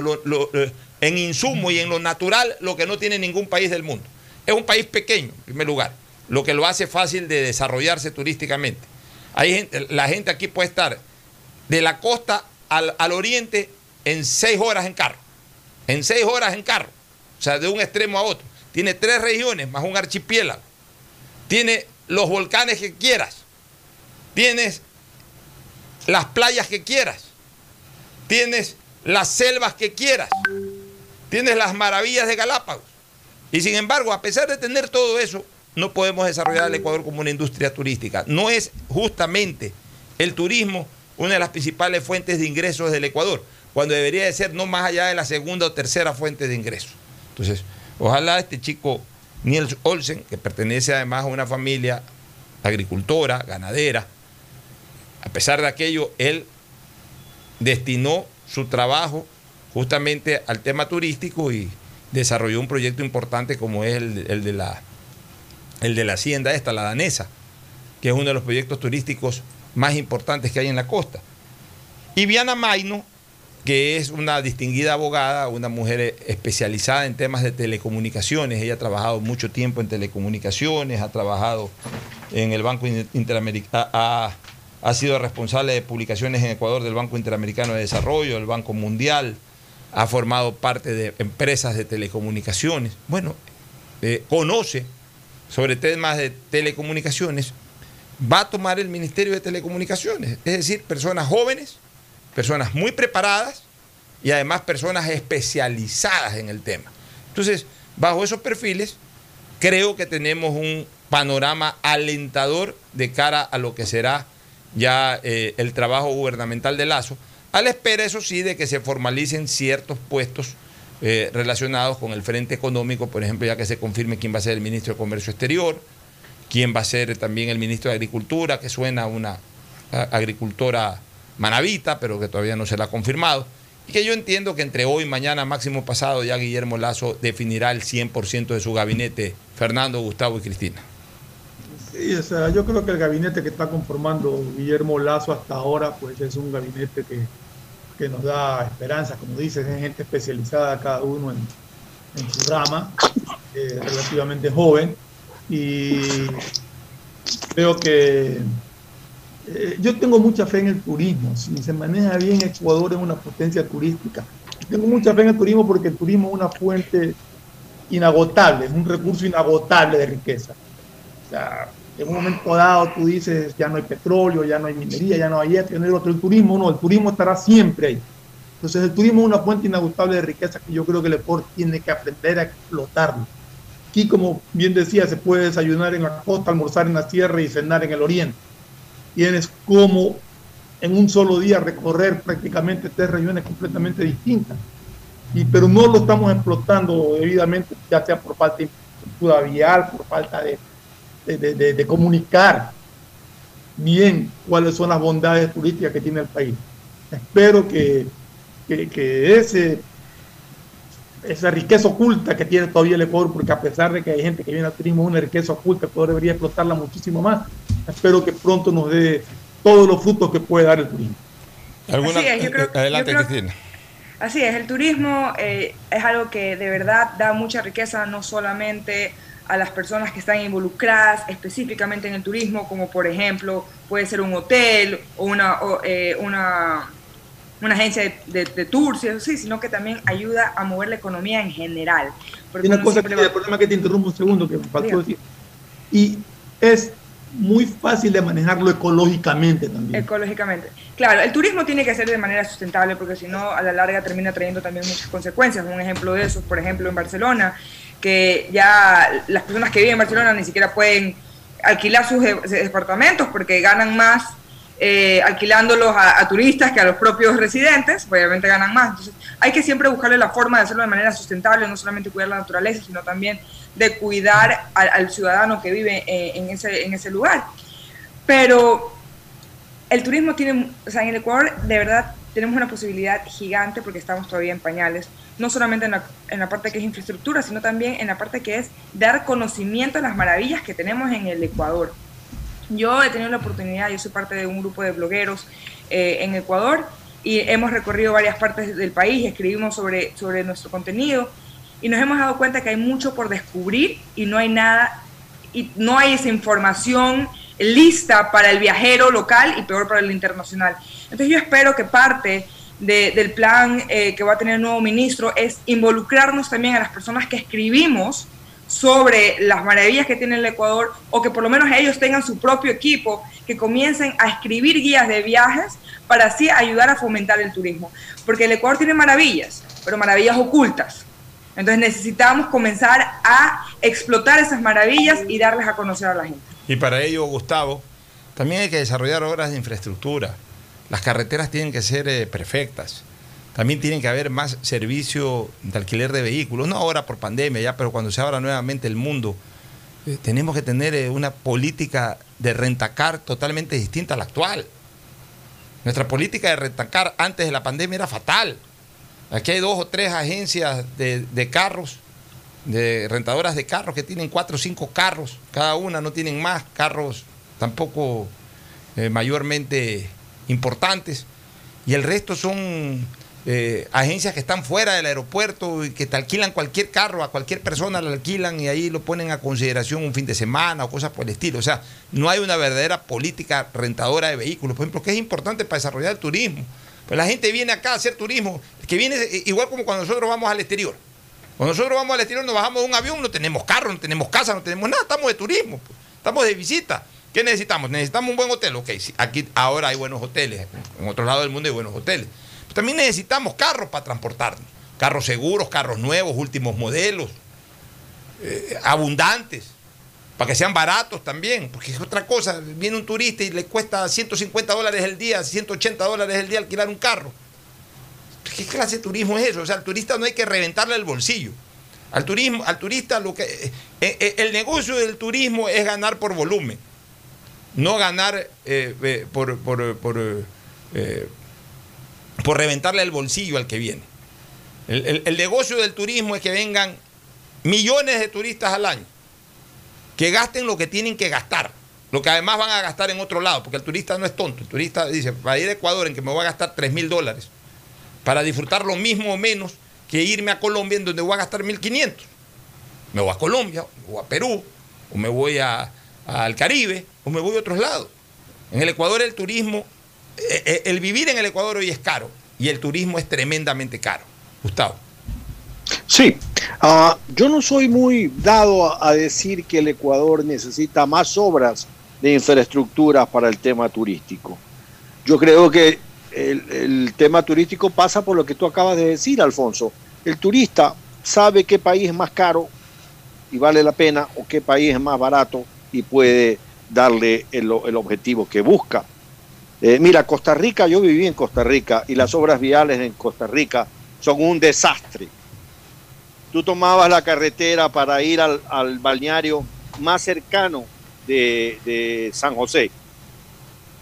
Speaker 4: en insumo y en lo natural lo que no tiene ningún país del mundo. Es un país pequeño, en primer lugar, lo que lo hace fácil de desarrollarse turísticamente. Hay gente, la gente aquí puede estar de la costa al, al oriente en seis horas en carro. En seis horas en carro. O sea, de un extremo a otro. Tiene tres regiones más un archipiélago. Tiene los volcanes que quieras, tienes las playas que quieras, tienes las selvas que quieras, tienes las maravillas de Galápagos. Y sin embargo, a pesar de tener todo eso, no podemos desarrollar el Ecuador como una industria turística. No es justamente el turismo una de las principales fuentes de ingresos del Ecuador, cuando debería de ser no más allá de la segunda o tercera fuente de ingresos. Entonces, ojalá este chico Niels Olsen, que pertenece además a una familia agricultora, ganadera. A pesar de aquello, él destinó su trabajo justamente al tema turístico y desarrolló un proyecto importante como es el, de, la, el de la hacienda esta, la danesa, que es uno de los proyectos turísticos más importantes que hay en la costa. Y Viana Maino que es una distinguida abogada, una mujer especializada en temas de telecomunicaciones. Ella ha trabajado mucho tiempo en telecomunicaciones, ha trabajado en el Banco Interamericano, ha, ha, sido responsable de publicaciones en Ecuador del Banco Interamericano de Desarrollo, del Banco Mundial, ha formado parte de empresas de telecomunicaciones. Bueno, eh, conoce sobre temas de telecomunicaciones, va a tomar el Ministerio de Telecomunicaciones, es decir, personas jóvenes personas muy preparadas y además personas especializadas en el tema. Entonces, bajo esos perfiles, creo que tenemos un panorama alentador de cara a lo que será ya eh, el trabajo gubernamental de Lazo, a la espera, eso sí, de que se formalicen ciertos puestos eh, relacionados con el frente económico, por ejemplo, ya que se confirme quién va a ser el ministro de Comercio Exterior, quién va a ser también el ministro de Agricultura, que suena una agricultora Manavita, pero que todavía no se la ha confirmado. Y que yo entiendo que entre hoy, mañana, máximo pasado, ya Guillermo Lazo definirá el 100% de su gabinete, Fernando, Gustavo y Cristina.
Speaker 7: Sí, o sea, yo creo que el gabinete que está conformando Guillermo Lazo hasta ahora, pues es un gabinete que, nos da esperanza, como dices, es gente especializada cada uno en, su rama, eh, relativamente joven, y creo que eh, yo tengo mucha fe en el turismo. Si se maneja bien, Ecuador es una potencia turística. Tengo mucha fe en el turismo porque el turismo es una fuente inagotable, es un recurso inagotable de riqueza. O sea, en un momento dado tú dices, ya no hay petróleo, ya no hay minería, ya no hay esto, ya no hay otro. El turismo no, el turismo estará siempre ahí. Entonces el turismo es una fuente inagotable de riqueza que yo creo que el Ecuador tiene que aprender a explotarlo. Aquí, como bien decía, se puede desayunar en la costa, almorzar en la sierra y cenar en el oriente tienes como en un solo día recorrer prácticamente tres regiones completamente distintas. Y, pero no lo estamos explotando debidamente, ya sea por falta de infraestructura vial, por falta de, de, de, de comunicar bien cuáles son las bondades turísticas que tiene el país. Espero que, que, que ese, esa riqueza oculta que tiene todavía el Ecuador, porque a pesar de que hay gente que viene al turismo, es una riqueza oculta, el Ecuador debería explotarla muchísimo más. Espero que pronto nos dé todos los frutos que puede dar el turismo.
Speaker 4: ¿Alguna?
Speaker 9: Así es, yo creo-
Speaker 4: Adelante,
Speaker 9: yo creo-
Speaker 4: Cristina.
Speaker 9: Así es, el turismo eh, es algo que de verdad da mucha riqueza no solamente a las personas que están involucradas específicamente en el turismo, como por ejemplo puede ser un hotel o una, o, eh, una, una agencia de, de- de tours, y eso sí, sino que también ayuda a mover la economía en general. Porque
Speaker 7: Y una cosa que,
Speaker 9: va-
Speaker 7: el problema que te interrumpo un segundo, que me faltó
Speaker 9: Diga.
Speaker 7: decir. Y es muy fácil de manejarlo ecológicamente también.
Speaker 9: Ecológicamente. Claro, el turismo tiene que ser de manera sustentable porque si no, a la larga termina trayendo también muchas consecuencias. Un ejemplo de eso, por ejemplo, en Barcelona, que ya las personas que viven en Barcelona ni siquiera pueden alquilar sus de- departamentos porque ganan más eh, alquilándolos a, turistas que a los propios residentes, obviamente ganan más. Entonces, hay que siempre buscarle la forma de hacerlo de manera sustentable, no solamente cuidar la naturaleza, sino también de cuidar al, al ciudadano que vive eh, en, ese, en ese lugar. Pero el turismo tiene, o sea, en el Ecuador de verdad tenemos una posibilidad gigante porque estamos todavía en pañales, no solamente en la, en la parte que es infraestructura, sino también en la parte que es dar conocimiento a las maravillas que tenemos en el Ecuador. Yo he tenido la oportunidad, yo soy parte de un grupo de blogueros eh, en Ecuador y hemos recorrido varias partes del país, escribimos sobre, sobre nuestro contenido y nos hemos dado cuenta que hay mucho por descubrir y no hay nada, y no hay esa información lista para el viajero local y peor para el internacional. Entonces yo espero que parte de- del plan eh, que va a tener el nuevo ministro es involucrarnos también a las personas que escribimos sobre las maravillas que tiene el Ecuador o que por lo menos ellos tengan su propio equipo, que comiencen a escribir guías de viajes para así ayudar a fomentar el turismo. Porque el Ecuador tiene maravillas, pero maravillas ocultas. Entonces necesitamos comenzar a explotar esas maravillas y darles a conocer a la gente.
Speaker 4: Y para ello, Gustavo, también hay que desarrollar obras de infraestructura. Las carreteras tienen que ser eh, perfectas. También tienen que haber más servicio de alquiler de vehículos. No ahora por pandemia ya, pero cuando se abra nuevamente el mundo, eh, tenemos que tener eh, una política de rentacar totalmente distinta a la actual. Nuestra política de rentacar antes de la pandemia era fatal. Aquí hay dos o tres agencias de carros, de rentadoras de carros que tienen cuatro o cinco carros, cada una no tienen más carros tampoco eh, mayormente importantes, y el resto son eh, agencias que están fuera del aeropuerto y que te alquilan cualquier carro, a cualquier persona le alquilan y ahí lo ponen a consideración un fin de semana o cosas por el estilo. O sea, no hay una verdadera política rentadora de vehículos, por ejemplo, que es importante para desarrollar el turismo. Pues la gente viene acá a hacer turismo, que viene eh, igual como cuando nosotros vamos al exterior. Cuando nosotros vamos al exterior, nos bajamos de un avión, no tenemos carro, no tenemos casa, no tenemos nada, estamos de turismo, pues. estamos de visita. ¿Qué necesitamos? Necesitamos un buen hotel. Ok, aquí ahora hay buenos hoteles, en otros lados del mundo hay buenos hoteles. Pero también necesitamos carros para transportarnos. Carros seguros, carros nuevos, últimos modelos, eh, abundantes, para que sean baratos también, porque es otra cosa. Viene un turista y le cuesta 150 dólares el día, 180 dólares el día alquilar un carro. ¿Qué clase de turismo es eso? O sea, al turista no hay que reventarle el bolsillo. Al turismo, al turista lo que eh, eh, el negocio del turismo es ganar por volumen, no ganar eh, por, por, por reventarle el bolsillo al que viene. El, el- el negocio del turismo es que vengan millones de turistas al año, que gasten lo que tienen que gastar, lo que además van a gastar en otro lado, porque el turista no es tonto. El turista dice, para ir a Ecuador en que me voy a gastar 3 mil dólares, para disfrutar lo mismo o menos que irme a Colombia en donde voy a gastar 1.500. Me voy a Colombia, o a Perú, o me voy a- al Caribe, o me voy a otros lados. En el Ecuador el turismo, eh, eh, el vivir en el Ecuador hoy es caro, y el turismo es tremendamente caro. Gustavo.
Speaker 8: Sí, ah, yo no soy muy dado a, a decir que el Ecuador necesita más obras de infraestructura para el tema turístico. Yo creo que el, tema turístico pasa por lo que tú acabas de decir, Alfonso. El turista sabe qué país es más caro y vale la pena o qué país es más barato y puede darle el, objetivo que busca. Eh, mira, Costa Rica, yo viví en Costa Rica y las obras viales en Costa Rica son un desastre. tú tomabas la carretera para ir al, al balneario más cercano de, de San José.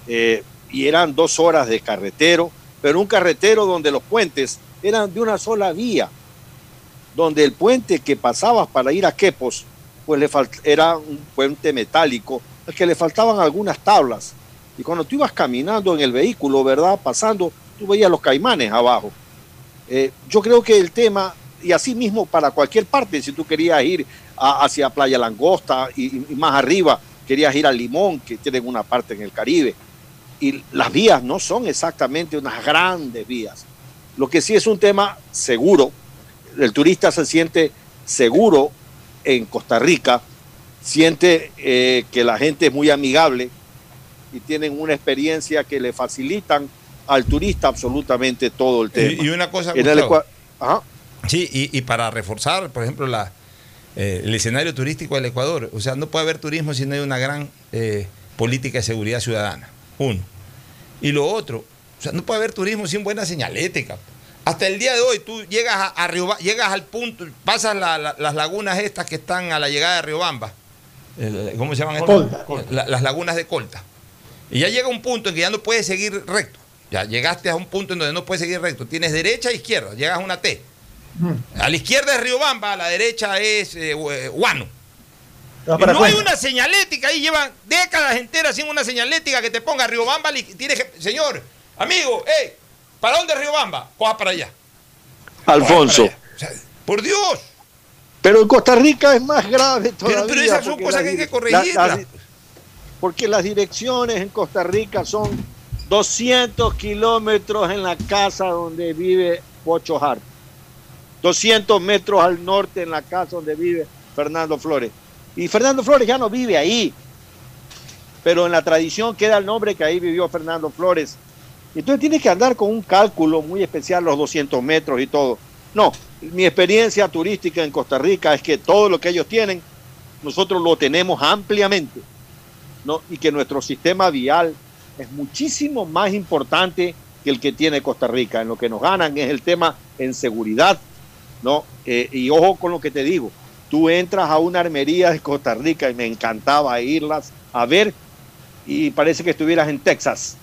Speaker 8: Eh, y eran dos horas de carretero, pero un carretero donde los puentes eran de una sola vía, donde el puente que pasabas para ir a Quepos, pues le era un puente metálico, al que le faltaban algunas tablas. Y cuando tú ibas caminando en el vehículo, ¿verdad? Pasando, tú veías los caimanes abajo. Eh, yo creo que el tema, y así mismo para cualquier parte, si tú querías ir hacia Playa Langosta y, y más arriba, querías ir a Limón, que tienen una parte en el Caribe, y las vías no son exactamente unas grandes vías. Lo que sí es un tema seguro, el turista se siente seguro en Costa Rica, siente eh, que la gente es muy amigable y tienen una experiencia que le facilitan al turista absolutamente todo el tema.
Speaker 4: Y, y una cosa,
Speaker 8: En
Speaker 4: Gustavo.
Speaker 8: Ajá.
Speaker 4: Sí, y, y para reforzar, por ejemplo, la, eh, el escenario turístico del Ecuador, o sea, no puede haber turismo si no hay una gran eh, política de seguridad ciudadana. Uno. Y lo otro, o sea, no puede haber turismo sin buena señalética. Hasta el día de hoy tú llegas a, a llegas al punto, pasas la- la- las lagunas estas que están a la llegada de Riobamba. ¿Cómo se llaman estas?
Speaker 7: Colta.
Speaker 4: La- las lagunas de Colta. Y ya llega un punto en que ya no puedes seguir recto. Ya llegaste a un punto en donde no puedes seguir recto. Tienes derecha e izquierda, llegas a una T. A la izquierda es Riobamba, a la derecha es eh, eh, Guano. Y no hay una señalética ahí, llevan décadas enteras sin una señalética que te ponga Riobamba. li- Tienes que, señor, amigo, hey, ¿para dónde es Riobamba? Coja para allá.
Speaker 8: Alfonso.
Speaker 4: Coja para allá. O sea, por Dios.
Speaker 8: Pero en Costa Rica es más grave
Speaker 4: Pero-
Speaker 8: todavía.
Speaker 4: pero esas son cosas que hay que
Speaker 8: la- las- porque las direcciones en Costa Rica son 200 kilómetros en la casa donde vive Pocho Hart. 200 metros al norte en la casa donde vive Fernando Flores. Y Fernando Flores ya no vive ahí. Pero en la tradición queda el nombre que ahí vivió Fernando Flores. Entonces tienes que andar con un cálculo muy especial, los 200 metros y todo. No, mi experiencia turística en Costa Rica es que todo lo que ellos tienen, nosotros lo tenemos ampliamente. ¿no? Y que nuestro sistema vial es muchísimo más importante que el que tiene Costa Rica. En lo que nos ganan es el tema en seguridad. ¿no? Eh, y ojo con lo que te digo. Tú entras a una armería de Costa Rica y me encantaba irlas a ver y parece que estuvieras en Texas.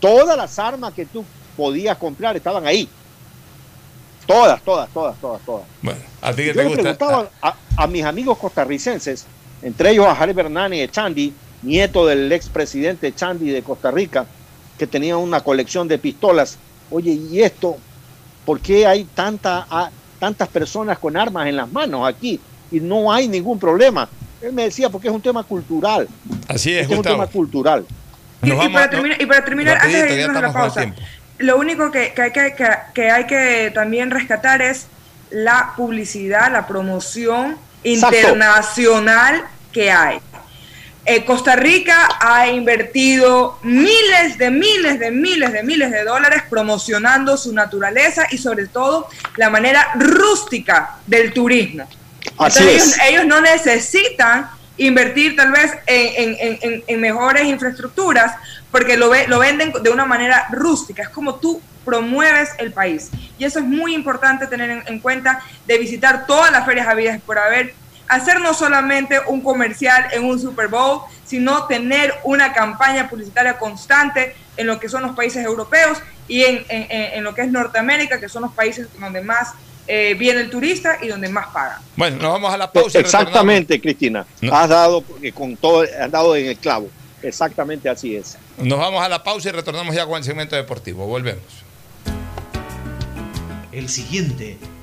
Speaker 8: Todas las armas que tú podías comprar estaban ahí. Todas, todas, todas, todas, todas.
Speaker 4: Bueno, a ti que
Speaker 8: Yo
Speaker 4: te
Speaker 8: le
Speaker 4: gusta.
Speaker 8: preguntaba a, a mis amigos costarricenses, entre ellos a Javier Bernani Echandi, nieto del expresidente Echandi de Costa Rica, que tenía una colección de pistolas. Oye, ¿y esto? ¿Por qué hay tanta, tantas personas con armas en las manos aquí? Y no hay ningún problema. Él me decía, porque es un tema cultural.
Speaker 4: Así es,
Speaker 8: Este es un tema cultural.
Speaker 9: Y, para
Speaker 4: a-
Speaker 9: terminar, y para terminar, antes de irnos a la pausa, lo único que, que hay que, que- que hay que también rescatar es la publicidad, la promoción
Speaker 8: Exacto.
Speaker 9: internacional que hay. Eh, Costa Rica ha invertido miles de miles de miles de miles de dólares promocionando su naturaleza y sobre todo la manera rústica del turismo.
Speaker 8: Así
Speaker 9: Entonces,
Speaker 8: es.
Speaker 9: ellos, ellos no necesitan invertir tal vez en, en- en- en- mejores infraestructuras porque lo, ve- lo venden de una manera rústica. Es como tú promueves el país. Y eso es muy importante tener en, en cuenta de visitar todas las ferias habidas por haber. Hacer no solamente un comercial en un Super Bowl, sino tener una campaña publicitaria constante en lo que son los países europeos y en, en- lo que es Norteamérica, que son los países donde más eh, viene el turista y donde más paga.
Speaker 4: Bueno, nos vamos a la pausa. y
Speaker 8: Exactamente, Cristina. Has dado eh, con todo, has dado en el clavo. Exactamente así es.
Speaker 4: Nos vamos a la pausa y retornamos ya con el segmento deportivo. Volvemos.
Speaker 10: El siguiente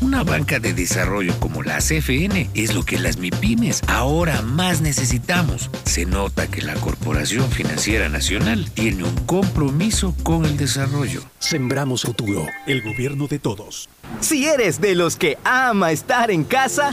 Speaker 11: Una banca de desarrollo como la CFN es lo que las MIPIMES ahora más necesitamos. Se nota que la Corporación Financiera Nacional tiene un compromiso con el desarrollo.
Speaker 12: Sembramos futuro, el gobierno de todos.
Speaker 13: Si eres de los que ama estar en casa,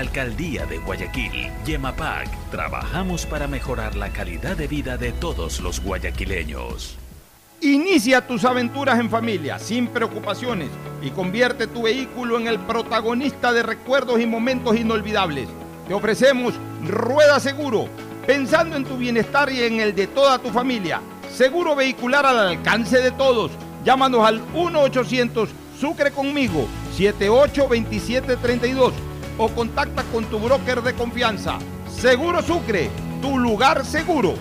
Speaker 14: Alcaldía de Guayaquil, Yemapac, trabajamos para mejorar la calidad de vida de todos los guayaquileños.
Speaker 4: Inicia tus aventuras en familia, sin preocupaciones, y convierte tu vehículo en el protagonista de recuerdos y momentos inolvidables. Te ofrecemos Rueda Seguro, pensando en tu bienestar y en el de toda tu familia. Seguro vehicular al alcance de todos. Llámanos al 1-800 Sucre conmigo, 782732 o contacta con tu broker de confianza. Seguro Sucre, tu lugar seguro.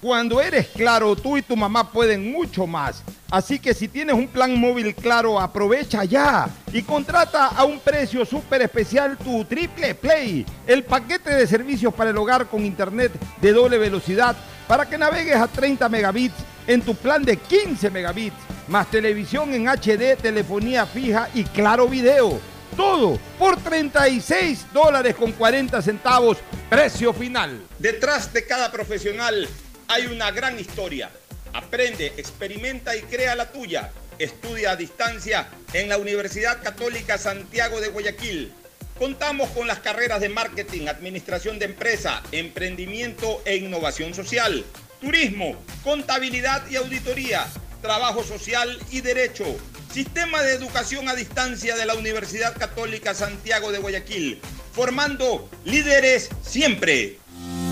Speaker 4: Cuando eres claro, tú y tu mamá pueden mucho más. Así que si tienes un plan móvil claro, aprovecha ya y contrata a un precio súper especial tu Triple Play, el paquete de servicios para el hogar con internet de doble velocidad para que navegues a 30 megabits en tu plan de 15 megabits, más televisión en HD, telefonía fija y claro video. Todo por 36 dólares con 40 centavos, precio final.
Speaker 18: Detrás de cada profesional hay una gran historia. Aprende, experimenta y crea la tuya. Estudia a distancia en la Universidad Católica Santiago de Guayaquil. Contamos con las carreras de marketing, administración de empresa, emprendimiento e innovación social, turismo, contabilidad y auditoría, trabajo social y derecho. Sistema de educación a distancia de la Universidad Católica Santiago de Guayaquil, formando líderes siempre.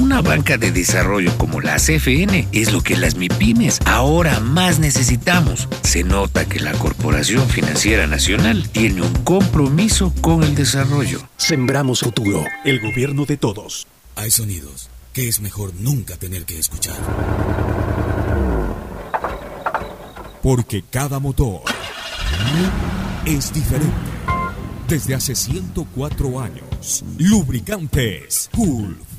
Speaker 11: Una banca de desarrollo como la CFN es lo que las MIPIMES ahora más necesitamos. Se nota que la Corporación Financiera Nacional tiene un compromiso con el desarrollo.
Speaker 12: Sembramos futuro, el gobierno de todos.
Speaker 15: Hay sonidos que es mejor nunca tener que escuchar.
Speaker 16: Porque cada motor es diferente. Desde hace 104 años, lubricantes Gulf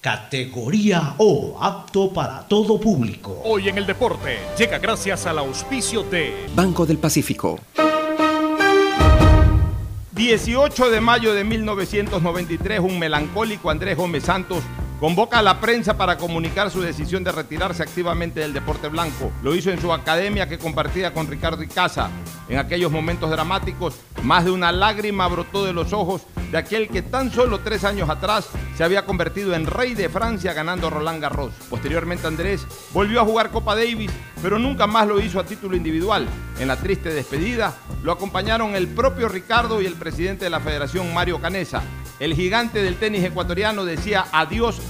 Speaker 10: categoría O, apto para todo público.
Speaker 19: Hoy en el deporte llega gracias al auspicio de
Speaker 3: Banco del Pacífico.
Speaker 4: 18 de mayo de 1993, un melancólico Andrés Gómez Santos convoca a la prensa para comunicar su decisión de retirarse activamente del deporte blanco. Lo hizo en su academia que compartía con Ricardo Icaza. En aquellos momentos dramáticos, más de una lágrima brotó de los ojos
Speaker 17: de aquel que tan solo tres años atrás se había convertido en rey de Francia ganando Roland Garros. Posteriormente Andrés volvió a jugar Copa Davis, pero nunca más lo hizo a título individual. En la triste despedida lo acompañaron el propio Ricardo y el presidente de la federación Mario Canesa. El gigante del tenis ecuatoriano decía adiós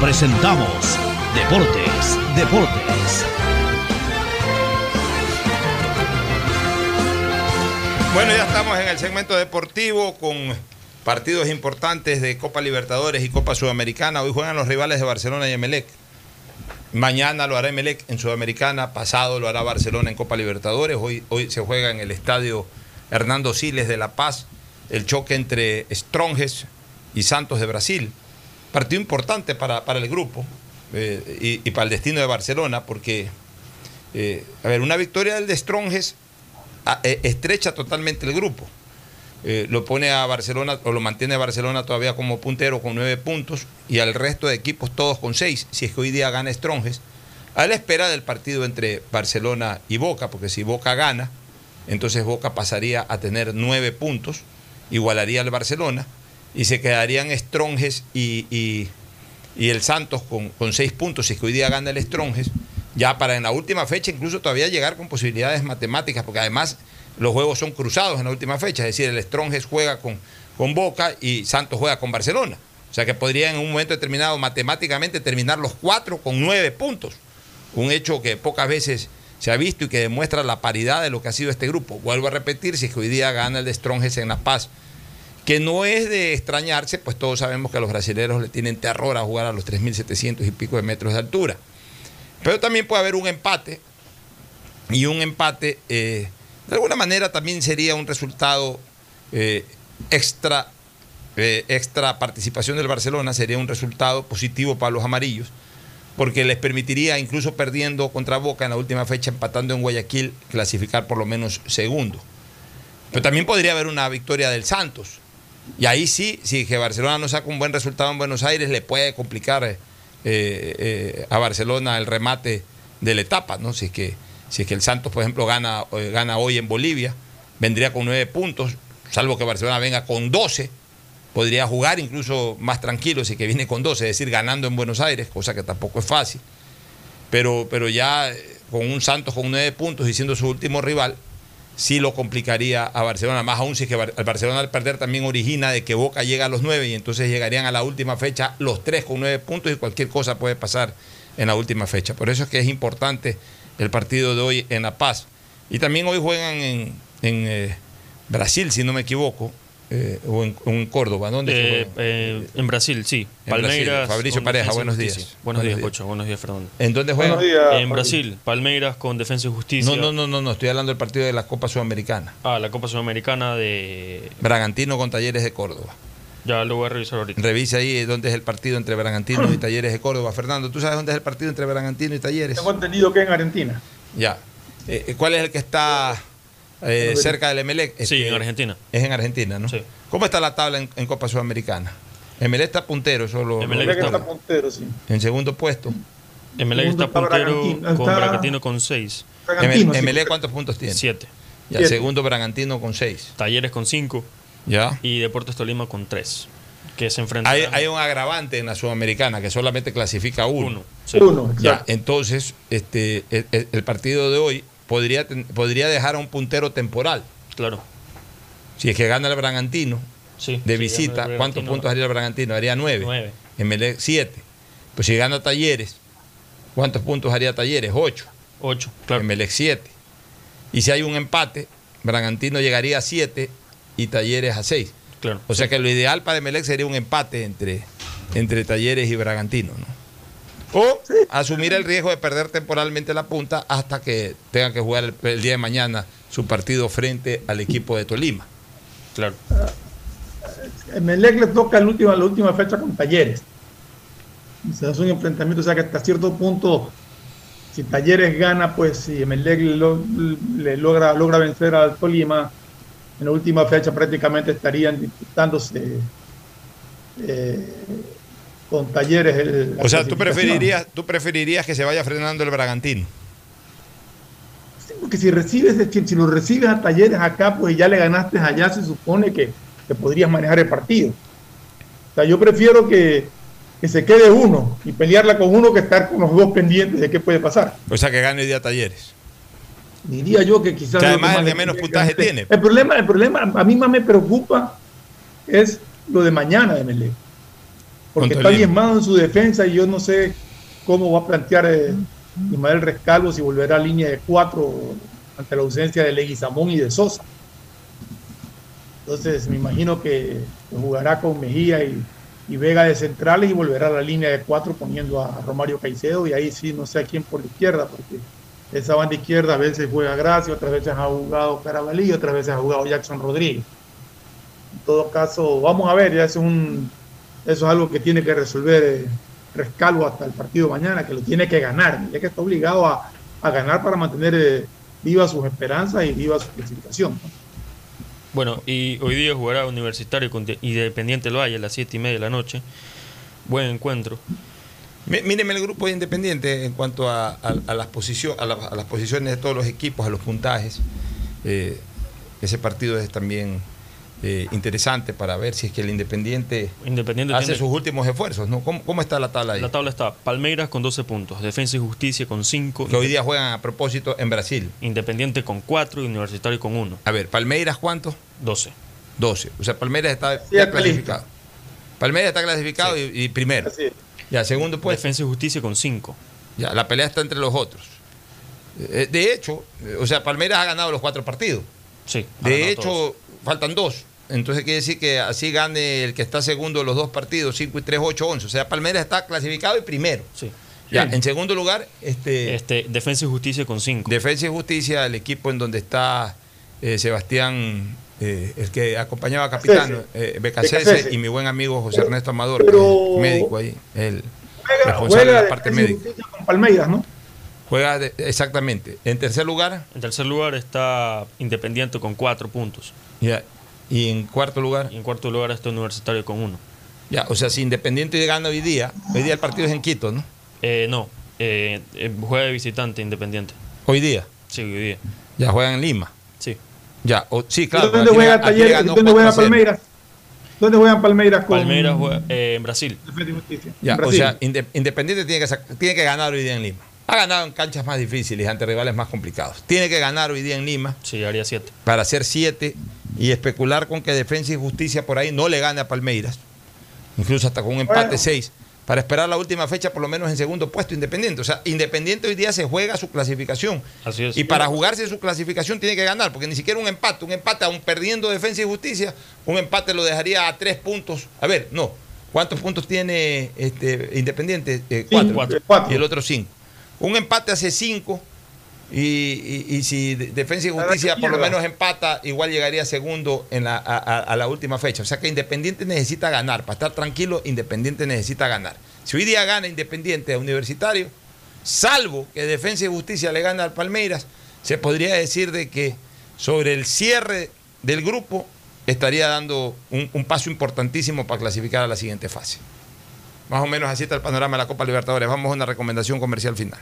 Speaker 10: presentamos Deportes, Deportes.
Speaker 4: Bueno, ya estamos en el segmento deportivo con partidos importantes de Copa Libertadores y Copa Sudamericana. Hoy juegan los rivales de Barcelona y Emelec. Mañana lo hará Emelec en Sudamericana, pasado lo hará Barcelona en Copa Libertadores. Hoy, hoy se juega en el estadio Hernando Siles de La Paz el choque entre Stronges y Santos de Brasil. Partido importante para, para el grupo eh, y, para el destino de Barcelona, porque, eh, a ver, una victoria del de Stronges a, eh, estrecha totalmente el grupo. lo pone a Barcelona o lo mantiene a Barcelona todavía como puntero con nueve puntos y al resto de equipos todos con seis, si es que hoy día gana Stronges, a la espera del partido entre Barcelona y Boca, porque si Boca gana, entonces Boca pasaría a tener nueve puntos, igualaría al Barcelona y se quedarían Stronges y, y, el Santos con, con, seis puntos, si es que hoy día gana el Stronges, ya para en la última fecha incluso todavía llegar con posibilidades matemáticas, porque además los juegos son cruzados en la última fecha, es decir, el Stronges juega con, con Boca y Santos juega con Barcelona. O sea que podría en un momento determinado matemáticamente terminar los cuatro con nueve puntos. Un hecho que pocas veces se ha visto y que demuestra la paridad de lo que ha sido este grupo. Vuelvo a repetir, si es que hoy día gana el de Stronges en La Paz, que no es de extrañarse, pues todos sabemos que a los brasileños le tienen terror a jugar a los 3.700 y pico de metros de altura. Pero también puede haber un empate, y un empate, eh, de alguna manera también sería un resultado eh, extra, eh, extra participación del Barcelona, sería un resultado positivo para los amarillos, porque les permitiría, incluso perdiendo contra Boca en la última fecha, empatando en Guayaquil, clasificar por lo menos segundo. Pero también podría haber una victoria del Santos, y ahí sí, si que Barcelona no saca un buen resultado en Buenos Aires, le puede complicar eh, eh, a Barcelona el remate de la etapa, ¿no? Si es que, si que el Santos, por ejemplo, gana, eh, gana hoy en Bolivia, vendría con nueve puntos, salvo que Barcelona venga con 12, podría jugar incluso más tranquilo si que viene con 12, es decir, ganando en Buenos Aires, cosa que tampoco es fácil. Pero, pero ya con un Santos con nueve puntos y siendo su último rival, sí lo complicaría a Barcelona, más aún si es que el Barcelona al perder también origina de que Boca llega a los nueve y entonces llegarían a la última fecha los tres con nueve puntos y cualquier cosa puede pasar en la última fecha. Por eso es que es importante el partido de hoy en La Paz. Y también hoy juegan en, en eh, Brasil, si no me equivoco, eh, o, en, Córdoba. ¿Dónde
Speaker 20: eh, eh, en Brasil, sí.
Speaker 4: En Palmeiras. Brasil. Fabricio Pareja, buenos días.
Speaker 20: Sí, sí. Buenos, buenos, días, Pocho. Buenos días, Fernando.
Speaker 4: ¿En dónde juegan?
Speaker 7: Días,
Speaker 20: en Brasil. Palmeiras con Defensa y Justicia.
Speaker 4: No, no, no, no, no. Estoy hablando del partido de la Copa Sudamericana.
Speaker 20: Ah, la Copa Sudamericana de.
Speaker 4: Bragantino con Talleres de Córdoba.
Speaker 20: Ya lo voy a revisar ahorita.
Speaker 4: Revisa ahí dónde es el partido entre Bragantino y Talleres de Córdoba. Fernando, ¿tú sabes dónde es el partido entre Bragantino y Talleres?
Speaker 7: Tengo entendido que en Argentina.
Speaker 4: Ya. Eh, ¿Cuál es el que está eh, cerca del Emelec?
Speaker 20: Sí, este, en Argentina.
Speaker 4: Es en Argentina, ¿no?
Speaker 20: Sí.
Speaker 4: ¿Cómo está la tabla en, en Copa Sudamericana? Emelec está puntero, solo.
Speaker 7: Emelec está, está puntero, sí.
Speaker 4: En segundo puesto.
Speaker 20: Emelec está puntero Bragantino, con está... Bragantino con 6.
Speaker 4: Emelec, ¿cuántos puntos tiene?
Speaker 20: 7.
Speaker 4: Ya, Siete. segundo Bragantino con 6.
Speaker 20: Talleres con 5.
Speaker 4: Ya.
Speaker 20: Y Deportes Tolima con 3. Que se enfrentan.
Speaker 4: Hay, hay, un agravante en la Sudamericana que solamente clasifica uno.
Speaker 7: Uno, sí. uno
Speaker 4: ya, entonces, este, el, el, partido de hoy podría, podría dejar a un puntero temporal.
Speaker 20: Claro.
Speaker 4: Si es que gana el Bragantino
Speaker 20: sí,
Speaker 4: de visita, ¿cuántos puntos haría el Bragantino? Haría nueve.
Speaker 20: Nueve.
Speaker 4: Emelec siete. Pues si gana Talleres, ¿cuántos puntos haría Talleres? Ocho.
Speaker 20: Ocho, claro.
Speaker 4: Emelec siete. Y si hay un empate, Bragantino llegaría a siete y Talleres a seis.
Speaker 20: Claro.
Speaker 4: O sea que lo ideal para Emelec sería un empate entre, entre Talleres y Bragantino, ¿no? O asumir el riesgo de perder temporalmente la punta hasta que tengan que jugar el, el día de mañana su partido frente al equipo de Tolima.
Speaker 20: Claro.
Speaker 7: Emelec le toca la última, la última fecha con Talleres. Se hace un enfrentamiento, o sea que hasta cierto punto, si Talleres gana, pues si Emelec le, logra, logra vencer al Tolima, en la última fecha prácticamente estarían disputándose eh, con Talleres. El,
Speaker 4: o sea, ¿tú preferirías, tú preferirías que se vaya frenando el Bragantino.
Speaker 7: Sí, porque si recibes, si, lo recibes a Talleres acá, pues ya le ganaste allá, se supone que, que podrías manejar el partido. O sea, yo prefiero que, que se quede uno y pelearla con uno que estar con los dos pendientes de qué puede pasar.
Speaker 4: O sea, que gane hoy día Talleres.
Speaker 7: Diría yo que quizás...
Speaker 4: Que además el de menos puntaje tiene.
Speaker 7: El problema, el problema, a mí más me preocupa es lo de mañana de Melec. Porque está diezmado en su defensa y yo no sé cómo va a plantear eh, Ismael Rescalvo si volverá a línea de cuatro ante la ausencia de Leguizamón y de Sosa. Entonces me imagino que jugará con Mejía y, Vega de centrales y volverá a la línea de cuatro poniendo a Romario Caicedo y ahí sí no sé a quién por la izquierda porque esa banda izquierda a veces juega Gracia, otras veces ha jugado Carabalí, otras veces ha jugado Jackson Rodríguez. En todo caso, vamos a ver, ya es un eso es algo que tiene que resolver eh, Rescalvo hasta el partido mañana, que lo tiene que ganar, ya que está obligado a, ganar para mantener eh, viva sus esperanzas y viva su clasificación.
Speaker 20: Bueno, y hoy día jugará Universitario con Independiente lo hay a las 7 y media de la noche. Buen encuentro.
Speaker 4: Míreme el grupo de Independiente en cuanto a, las, posiciones, a, las posiciones de todos los equipos, a los puntajes. Eh, ese partido es también eh, interesante para ver si es que el Independiente,
Speaker 20: Independiente
Speaker 4: hace sus últimos esfuerzos. ¿no? ¿Cómo, está la tabla ahí?
Speaker 20: La tabla está Palmeiras con 12 puntos, Defensa y Justicia con 5.
Speaker 4: Que hoy día juegan a propósito en Brasil.
Speaker 20: Independiente con 4 y Universitario con 1.
Speaker 4: A ver, Palmeiras ¿cuántos?
Speaker 20: 12.
Speaker 4: 12. O sea, Palmeiras está clasificado. Palmeiras está clasificado y, primero. Ya, segundo pues.
Speaker 20: Defensa y Justicia con 5.
Speaker 4: Ya, la pelea está entre los otros. Eh, de hecho, eh, o sea, Palmeiras ha ganado los cuatro partidos.
Speaker 20: Sí.
Speaker 4: De hecho, faltan dos. Entonces quiere decir que así gane el que está segundo los dos partidos, 5 y 3, 8, 11. O sea, Palmeiras está clasificado y primero.
Speaker 20: Sí.
Speaker 4: Ya, en segundo lugar, este,
Speaker 20: este Defensa y Justicia con 5.
Speaker 4: Defensa y Justicia, el equipo en donde está eh, Sebastián, eh, el que acompañaba a Capitán, eh, y mi buen amigo José Ernesto Amador, médico ahí, el responsable de la parte médica.
Speaker 7: Con Palmeiras, ¿no?
Speaker 4: Juega exactamente. En tercer lugar.
Speaker 20: En tercer lugar está Independiente con 4 puntos.
Speaker 4: Ya, ¿Y en cuarto lugar?
Speaker 20: Y en cuarto lugar está Universitario con uno.
Speaker 4: Ya, o sea, si Independiente gana hoy día, hoy día el partido es en Quito, ¿no?
Speaker 20: Eh, no, eh, eh, juega de visitante Independiente.
Speaker 4: ¿Hoy día?
Speaker 20: Sí, hoy día.
Speaker 4: Ya juegan en Lima.
Speaker 20: Sí.
Speaker 4: Ya, sí, claro.
Speaker 7: ¿Dónde juega Talleres? ¿Dónde juega Palmeiras? ¿Dónde juegan Palmeiras con
Speaker 20: Palmeiras juega en Brasil.
Speaker 4: Ya, o sea, Independiente tiene que, tiene que ganar hoy día en Lima. Ha ganado en canchas más difíciles, ante rivales más complicados. Tiene que ganar hoy día en Lima.
Speaker 20: Sí, haría siete.
Speaker 4: Para hacer siete y especular con que Defensa y Justicia por ahí no le gane a Palmeiras, incluso hasta con un empate 6, para esperar la última fecha por lo menos en segundo puesto Independiente. O sea, Independiente hoy día se juega su clasificación.
Speaker 20: Así es.
Speaker 4: Y para jugarse su clasificación tiene que ganar, porque ni siquiera un empate, un empate aún perdiendo Defensa y Justicia, un empate lo dejaría a tres puntos. A ver, no. ¿Cuántos puntos tiene este Independiente?
Speaker 20: Eh, cuatro.
Speaker 4: Y el otro cinco. Un empate hace cinco y, si Defensa y Justicia por lo menos empata, igual llegaría segundo en la, a, la última fecha. O sea que Independiente necesita ganar. Para estar tranquilo, Independiente necesita ganar. Si hoy día gana Independiente a Universitario, salvo que Defensa y Justicia le gane al Palmeiras, se podría decir de que sobre el cierre del grupo estaría dando un, un paso importantísimo para clasificar a la siguiente fase. Más o menos así está el panorama de la Copa Libertadores. Vamos a una recomendación comercial final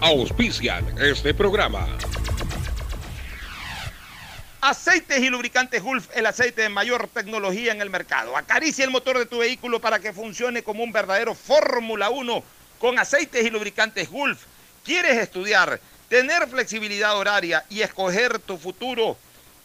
Speaker 14: auspician este programa.
Speaker 4: Aceites y lubricantes Gulf, el aceite de mayor tecnología en el mercado. Acaricia el motor de tu vehículo para que funcione como un verdadero Fórmula 1 con aceites y lubricantes Gulf. ¿Quieres estudiar, tener flexibilidad horaria y escoger tu futuro?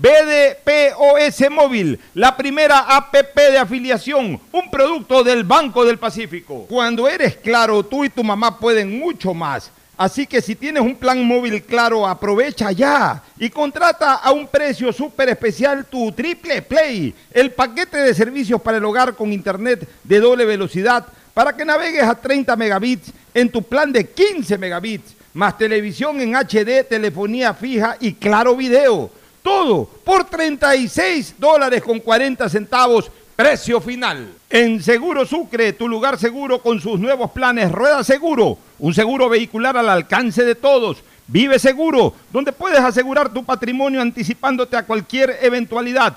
Speaker 17: BDPOS Móvil, la primera APP de afiliación, un producto del Banco del Pacífico. Cuando eres claro, tú y tu mamá pueden mucho más. Así que si tienes un plan móvil claro, aprovecha ya y contrata a un precio súper especial tu Triple Play, el paquete de servicios para el hogar con internet de doble velocidad para que navegues a 30 megabits en tu plan de 15 megabits, más televisión en HD, telefonía fija y claro video. Todo por 36 dólares con 40 centavos, precio final. En Seguro Sucre, tu lugar seguro con sus nuevos planes Rueda Seguro, un seguro vehicular al alcance de todos. Vive Seguro, donde puedes asegurar tu patrimonio anticipándote a cualquier eventualidad.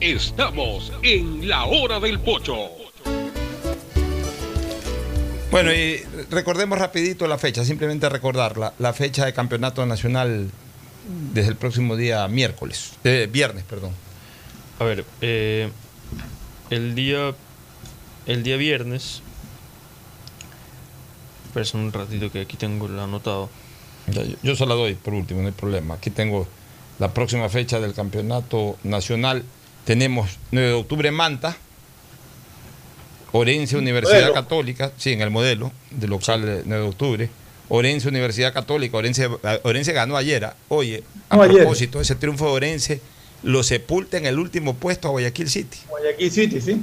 Speaker 2: Estamos en la hora del pocho.
Speaker 4: Bueno, y recordemos rapidito la fecha, simplemente recordarla, la fecha de campeonato nacional desde el próximo día miércoles, eh, viernes, perdón.
Speaker 20: A ver, eh, el día el día viernes, espera un ratito que aquí tengo lo anotado.
Speaker 4: Ya, yo, yo se la doy por último, no hay problema. Aquí tengo la próxima fecha del campeonato nacional. Tenemos 9 de octubre Manta, Orense Universidad
Speaker 7: Modelo.
Speaker 4: Católica, sí, en el modelo de local de 9 de octubre. Orense Universidad Católica, Orense, Orense ganó ayer. ah. Oye, a
Speaker 7: No, ayer.
Speaker 4: propósito, ese triunfo de Orense lo sepulta en el último puesto a Guayaquil City.
Speaker 7: Guayaquil City, sí.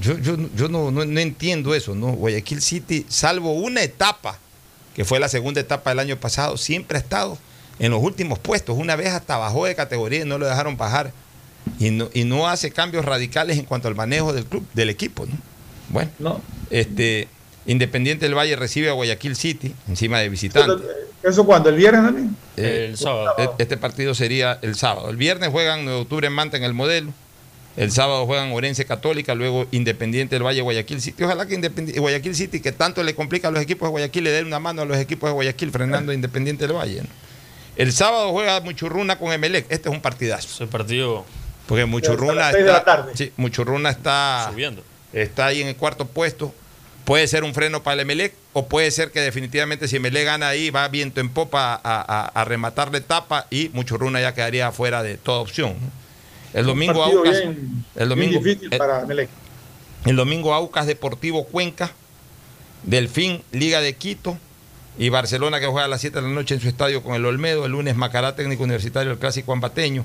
Speaker 4: Yo, yo, yo no, no- no entiendo eso, ¿no? Guayaquil City, salvo una etapa, que fue la segunda etapa del año pasado, siempre ha estado en los últimos puestos. Una vez hasta bajó de categoría y no lo dejaron bajar. Y no, y no hace cambios radicales en cuanto al manejo del club, del equipo, ¿no? Bueno, este, Independiente del Valle recibe a Guayaquil City encima de visitante.
Speaker 7: ¿Eso cuando? ¿El viernes también?
Speaker 4: Eh,
Speaker 20: El sábado.
Speaker 4: e- Este partido sería el sábado. El viernes juegan 9 de octubre en Manta en el modelo. El sábado juegan Orense Católica, luego Independiente del Valle Guayaquil City. Ojalá que Independi- Guayaquil City, que tanto le complica a los equipos de Guayaquil, le den una mano a los equipos de Guayaquil frenando a Independiente del Valle. ¿no? El sábado juega Muchurruna con Emelec. Este es un partidazo.
Speaker 20: Ese partido
Speaker 4: Porque Muchurruna está, sí, Muchurruna está,
Speaker 20: subiendo.
Speaker 4: está ahí en el cuarto puesto. Puede ser un freno para el Emelec o puede ser que definitivamente si Emelec gana ahí va viento en popa a, a- a rematar la etapa y Muchurruna ya quedaría fuera de toda opción. El domingo Aucas,
Speaker 7: bien-
Speaker 4: el domingo,
Speaker 7: bien difícil para Melec.
Speaker 4: el domingo Aucas Deportivo Cuenca, Delfín Liga de Quito y Barcelona que juega a las 7 de la noche en su estadio con el Olmedo. El lunes Macará Técnico Universitario, el Clásico Ambateño.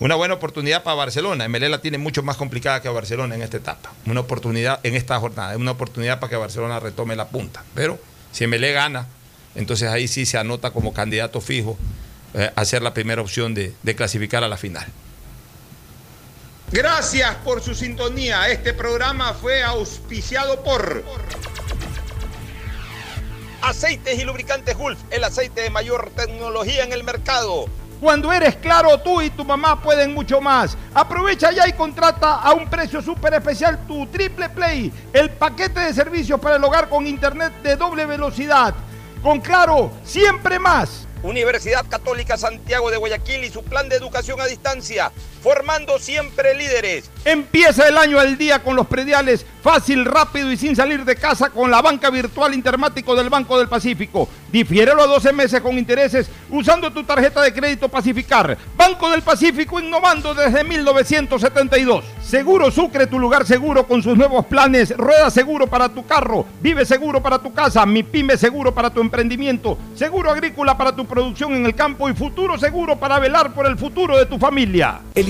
Speaker 4: Una buena oportunidad para Barcelona. MLE la tiene mucho más complicada que Barcelona en esta etapa. Una oportunidad en esta jornada. Es una oportunidad para que Barcelona retome la punta. Pero si MLE gana, entonces ahí sí se anota como candidato fijo eh, a ser la primera opción de, de clasificar a la final. Gracias por su sintonía. Este programa fue auspiciado por Aceites y Lubricantes Gulf, el aceite de mayor tecnología en el mercado.
Speaker 17: Cuando eres claro, tú y tu mamá pueden mucho más. Aprovecha ya y contrata a un precio súper especial tu Triple Play, el paquete de servicios para el hogar con internet de doble velocidad. Con claro, siempre más.
Speaker 4: Universidad Católica Santiago de Guayaquil y su plan de educación a distancia.
Speaker 21: Formando siempre líderes.
Speaker 4: Empieza el año al día con los prediales, fácil, rápido y sin salir de casa con la banca virtual Intermático del Banco del Pacífico. Difiérelo a 12 meses con intereses usando tu tarjeta de crédito Pacificar. Banco del Pacífico innovando desde 1972. Seguro Sucre, tu lugar seguro con sus nuevos planes. Rueda seguro para tu carro, vive seguro para tu casa, mi pyme seguro para tu emprendimiento, seguro agrícola para tu producción en el campo y futuro seguro para velar por el futuro de tu familia.
Speaker 5: El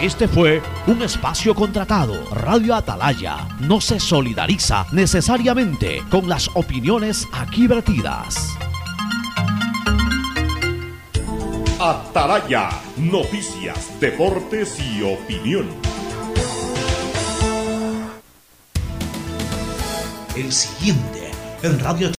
Speaker 10: Este fue un espacio contratado. Radio Atalaya no se solidariza necesariamente con las opiniones aquí vertidas.
Speaker 1: Atalaya, noticias, deportes y opinión.
Speaker 12: El siguiente en Radio